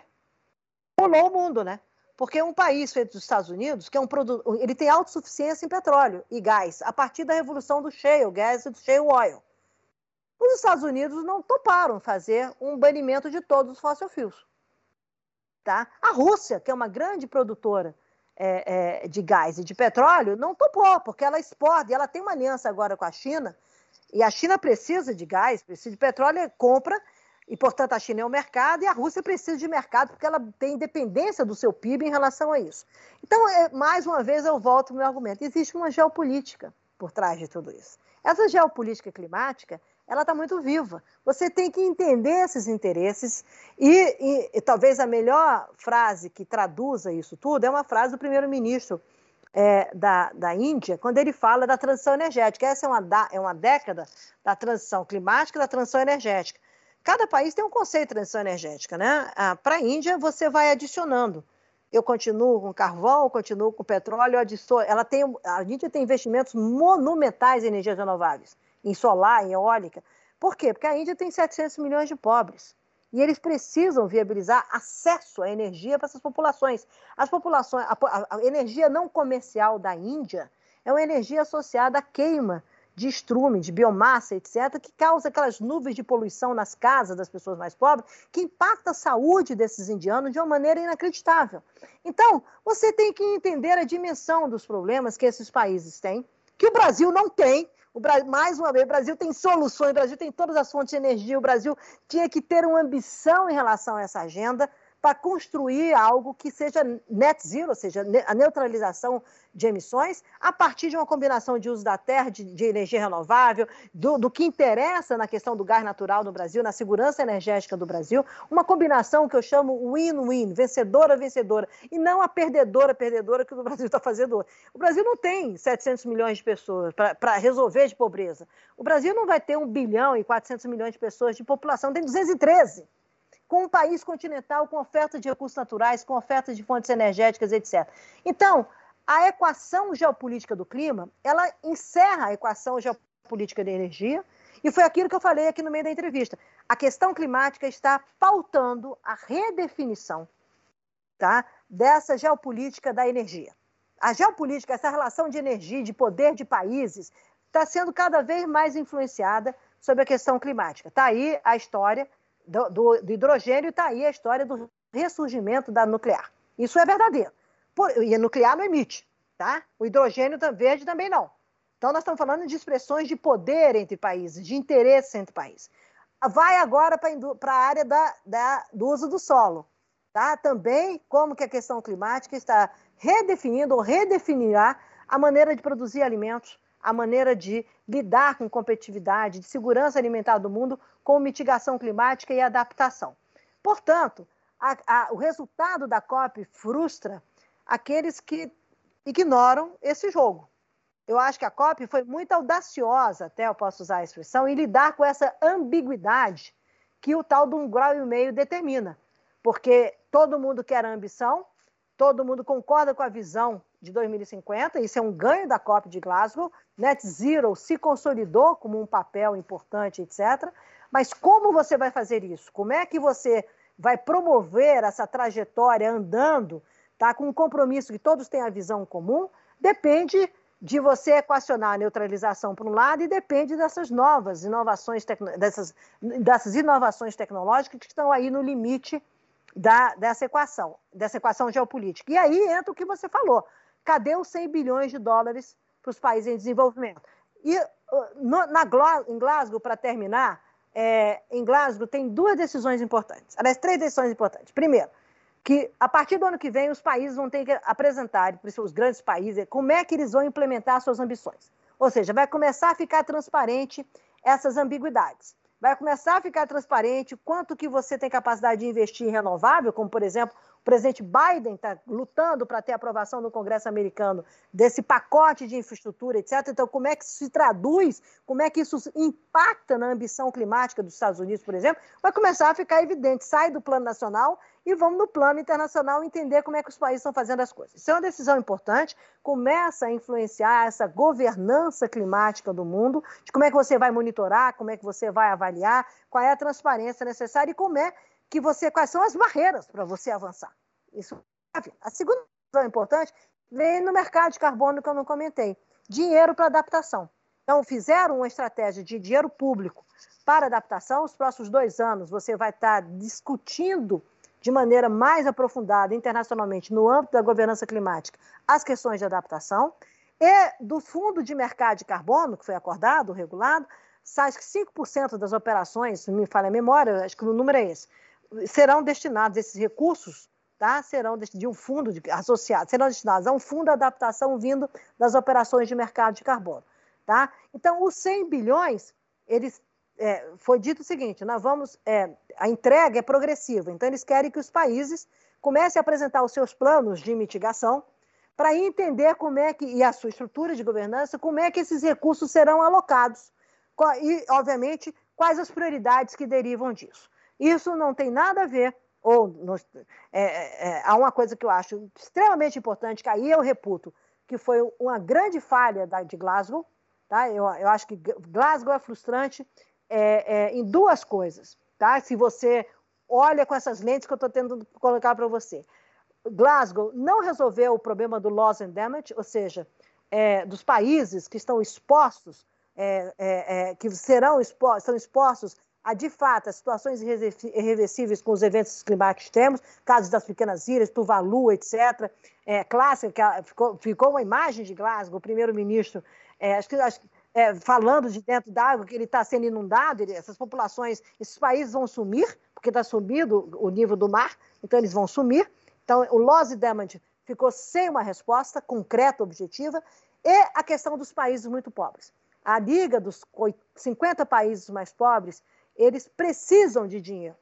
pulou o mundo, né? Porque um país feito dos Estados Unidos, que é um produto, ele tem autossuficiência em petróleo e gás, a partir da revolução do shale gas e do shale oil. Os Estados Unidos não toparam fazer um banimento de todos os fuels. Tá? A Rússia, que é uma grande produtora é, é, de gás e de petróleo, não topou, porque ela exporta, e ela tem uma aliança agora com a China, e a China precisa de gás, precisa de petróleo, compra, e portanto a China é o mercado, e a Rússia precisa de mercado, porque ela tem independência do seu PIB em relação a isso. Então, é, mais uma vez, eu volto ao meu argumento: existe uma geopolítica por trás de tudo isso. Essa geopolítica climática ela está muito viva. Você tem que entender esses interesses e, e, e, talvez a melhor frase que traduza isso tudo é uma frase do primeiro-ministro é, da, da Índia, quando ele fala da transição energética. Essa é uma, é uma década da transição climática e da transição energética. Cada país tem um conceito de transição energética, né? Ah, Para a Índia, você vai adicionando. Eu continuo com carvão, continuo com petróleo, adiciono. Ela tem, a Índia tem investimentos monumentais em energias renováveis em solar, em eólica. Por quê? Porque a Índia tem 700 milhões de pobres. E eles precisam viabilizar acesso à energia para essas populações. As populações, a, a, energia não comercial da Índia é uma energia associada à queima de estrume, de biomassa, etc., que causa aquelas nuvens de poluição nas casas das pessoas mais pobres, que impacta a saúde desses indianos de uma maneira inacreditável. Então, você tem que entender a dimensão dos problemas que esses países têm, que o Brasil não tem, Brasil, mais uma vez, o Brasil tem soluções, o Brasil tem todas as fontes de energia, o Brasil tinha que ter uma ambição em relação a essa agenda para construir algo que seja net zero, ou seja, a neutralização de emissões, a partir de uma combinação de uso da terra, de, de energia renovável, do, do, que interessa na questão do gás natural no Brasil, na segurança energética do Brasil, uma combinação que eu chamo win-win, vencedora-vencedora, e não a perdedora-perdedora que o Brasil está fazendo hoje. O Brasil não tem 700 milhões de pessoas para resolver de pobreza. O Brasil não vai ter 1 bilhão e 400 milhões de pessoas de população, tem 213 com um país continental com oferta de recursos naturais, com oferta de fontes energéticas, etc. Então, a equação geopolítica do clima, ela encerra a equação geopolítica da energia, e foi aquilo que eu falei aqui no meio da entrevista. A questão climática está pautando a redefinição tá, dessa geopolítica da energia. A geopolítica, essa relação de energia, de poder de países, está sendo cada vez mais influenciada sobre a questão climática. Está aí a história do, do, do hidrogênio está aí a história do ressurgimento da nuclear. Isso é verdadeiro. Por, e a nuclear não emite, tá? O hidrogênio verde também não. Então, nós estamos falando de expressões de poder entre países, de interesse entre países. Vai agora para a área da, da, do uso do solo. Tá? Também como que a questão climática está redefinindo ou redefinirá a maneira de produzir alimentos, a maneira de lidar com competitividade, de segurança alimentar do mundo, com mitigação climática e adaptação. Portanto, a, a, o resultado da COP frustra aqueles que ignoram esse jogo. Eu acho que a COP foi muito audaciosa, até eu posso usar a expressão, em lidar com essa ambiguidade que o tal de um grau e meio determina. Porque todo mundo quer ambição, todo mundo concorda com a visão de 2050, isso é um ganho da COP de Glasgow, Net Zero se consolidou como um papel importante, etc. Mas como você vai fazer isso? Como é que você vai promover essa trajetória andando, tá, com um compromisso que todos têm a visão comum? Depende de você equacionar a neutralização por um lado e depende dessas novas inovações, dessas, dessas inovações tecnológicas que estão aí no limite da, dessa equação, dessa equação geopolítica. E aí entra o que você falou. Cadê os 100 bilhões de dólares para os países em desenvolvimento? E uh, no, na, em Glasgow, para terminar, é, em Glasgow tem duas decisões importantes. Aliás, três decisões importantes. Primeiro, que a partir do ano que vem os países vão ter que apresentar, os grandes países, como é que eles vão implementar suas ambições. Ou seja, vai começar a ficar transparente essas ambiguidades vai começar a ficar transparente quanto que você tem capacidade de investir em renovável, como, por exemplo, o presidente Biden está lutando para ter aprovação no Congresso americano desse pacote de infraestrutura, etc. Então, como é que isso se traduz, como é que isso impacta na ambição climática dos Estados Unidos, por exemplo, vai começar a ficar evidente. Sai do plano nacional e vamos no plano internacional entender como é que os países estão fazendo as coisas. Isso é uma decisão importante, começa a influenciar essa governança climática do mundo, de como é que você vai monitorar, como é que você vai avaliar, qual é a transparência necessária e como é que você, quais são as barreiras para você avançar. Isso. A segunda decisão importante vem no mercado de carbono que eu não comentei, dinheiro para adaptação. Então, fizeram uma estratégia de dinheiro público para adaptação. Os próximos dois anos você vai estar discutindo de maneira mais aprofundada internacionalmente no âmbito da governança climática as questões de adaptação. E do fundo de mercado de carbono, que foi acordado, regulado, sai que 5% das operações, me falha a memória, acho que o número é esse, serão destinados, esses recursos, tá? serão de um fundo de, associado, serão destinados a um fundo de adaptação vindo das operações de mercado de carbono. Tá? Então, os 100 bilhões, eles é, foi dito o seguinte: nós vamos. É, a entrega é progressiva, então eles querem que os países comecem a apresentar os seus planos de mitigação para entender como é que, e a sua estrutura de governança, como é que esses recursos serão alocados. E, obviamente, quais as prioridades que derivam disso. Isso não tem nada a ver, ou no, é, é, há uma coisa que eu acho extremamente importante, que aí eu reputo, que foi uma grande falha da, de Glasgow. Tá? Eu, eu acho que Glasgow é frustrante é, é, em duas coisas, tá? Se você olha com essas lentes que eu estou tentando colocar para você. Glasgow não resolveu o problema do loss and damage, ou seja, é, dos países que estão expostos, é, é, é, que serão expostos, são expostos a, de fato, a situações irreversíveis com os eventos climáticos extremos, casos das pequenas ilhas, Tuvalu, etc. É, clássica, ficou, ficou uma imagem de Glasgow, o primeiro-ministro, é, acho que, acho, é, falando de dentro d'água que ele está sendo inundado, ele, essas populações, esses países vão sumir, porque está subindo o nível do mar, então eles vão sumir. Então, o loss damage ficou sem uma resposta concreta, objetiva, e a questão dos países muito pobres. A Liga dos 50 países mais pobres, eles precisam de dinheiro,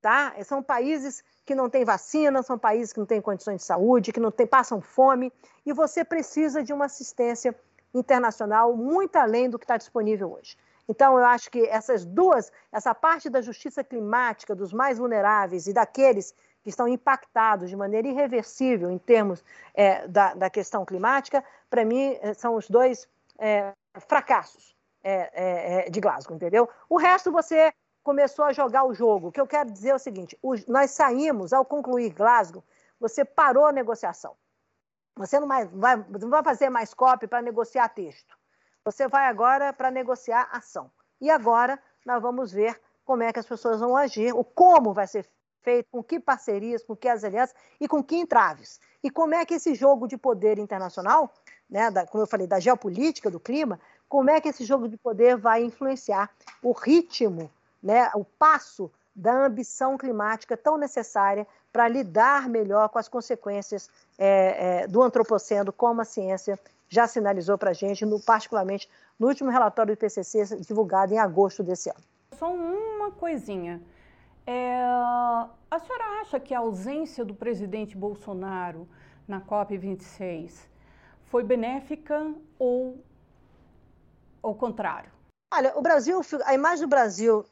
tá? São países que não têm vacina, são países que não têm condições de saúde, que não passam fome, e você precisa de uma assistência internacional muito além do que está disponível hoje. Então, eu acho que essas duas, essa parte da justiça climática dos mais vulneráveis e daqueles que estão impactados de maneira irreversível em termos é, da, da, questão climática, para mim, é, são os dois é, fracassos é, é, é, de Glasgow, entendeu? O resto você começou a jogar o jogo. O que eu quero dizer é o seguinte: nós saímos, ao concluir Glasgow, você parou a negociação. Você não, mais, vai, não vai fazer mais copy para negociar texto. Você vai agora para negociar ação. E agora nós vamos ver como é que as pessoas vão agir, o como vai ser feito, com que parcerias, com que as alianças e com que entraves. E como é que esse jogo de poder internacional, né, da, como eu falei, da geopolítica, do clima, como é que esse jogo de poder vai influenciar o ritmo, né, o passo da ambição climática tão necessária para lidar melhor com as consequências é, é, do antropoceno, como a ciência já sinalizou para a gente, no, particularmente no último relatório do IPCC divulgado em agosto desse ano. Só uma coisinha. É, a senhora acha que a ausência do presidente Bolsonaro na COP26 foi benéfica ou ao contrário? Olha, o Brasil, a imagem do Brasil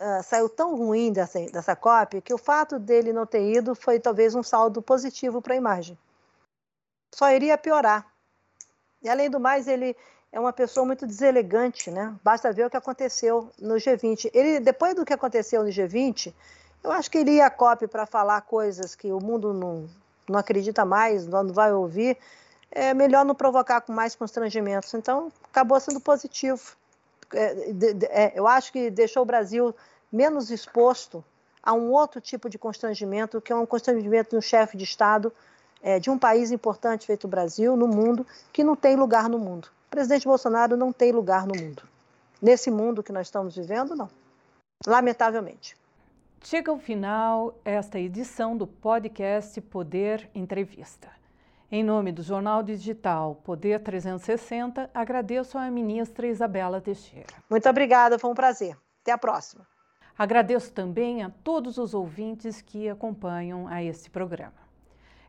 uh, saiu tão ruim dessa, dessa COP que o fato dele não ter ido foi talvez um saldo positivo para a imagem. Só iria piorar. E além do mais, ele é uma pessoa muito deselegante, né? Basta ver o que aconteceu no G20. Ele, depois do que aconteceu no G20, eu acho que ele ia à COP para falar coisas que o mundo não, não acredita mais, não vai ouvir. É melhor não provocar com mais constrangimentos. Então, acabou sendo positivo. É, de, de, é, eu acho que deixou o Brasil menos exposto a um outro tipo de constrangimento, que é um constrangimento de um chefe de Estado é, de um país importante feito o Brasil, no mundo, que não tem lugar no mundo presidente Bolsonaro não tem lugar no mundo. Nesse mundo que nós estamos vivendo, não. Lamentavelmente. Chega ao final esta edição do podcast Poder Entrevista. Em nome do Jornal Digital Poder 360, agradeço à ministra Isabela Teixeira. Muito obrigada, foi um prazer. Até a próxima. Agradeço também a todos os ouvintes que acompanham a este programa.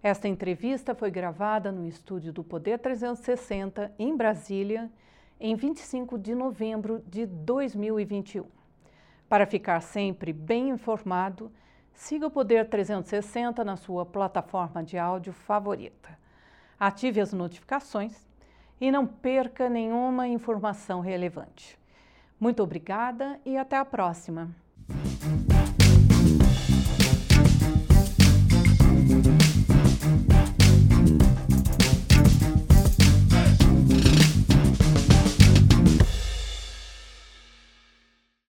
Esta entrevista foi gravada no estúdio do Poder 360, em Brasília, em 25 de novembro de 2021. Para ficar sempre bem informado, siga o Poder 360 na sua plataforma de áudio favorita ative as notificações e não perca nenhuma informação relevante. Muito obrigada e até a próxima!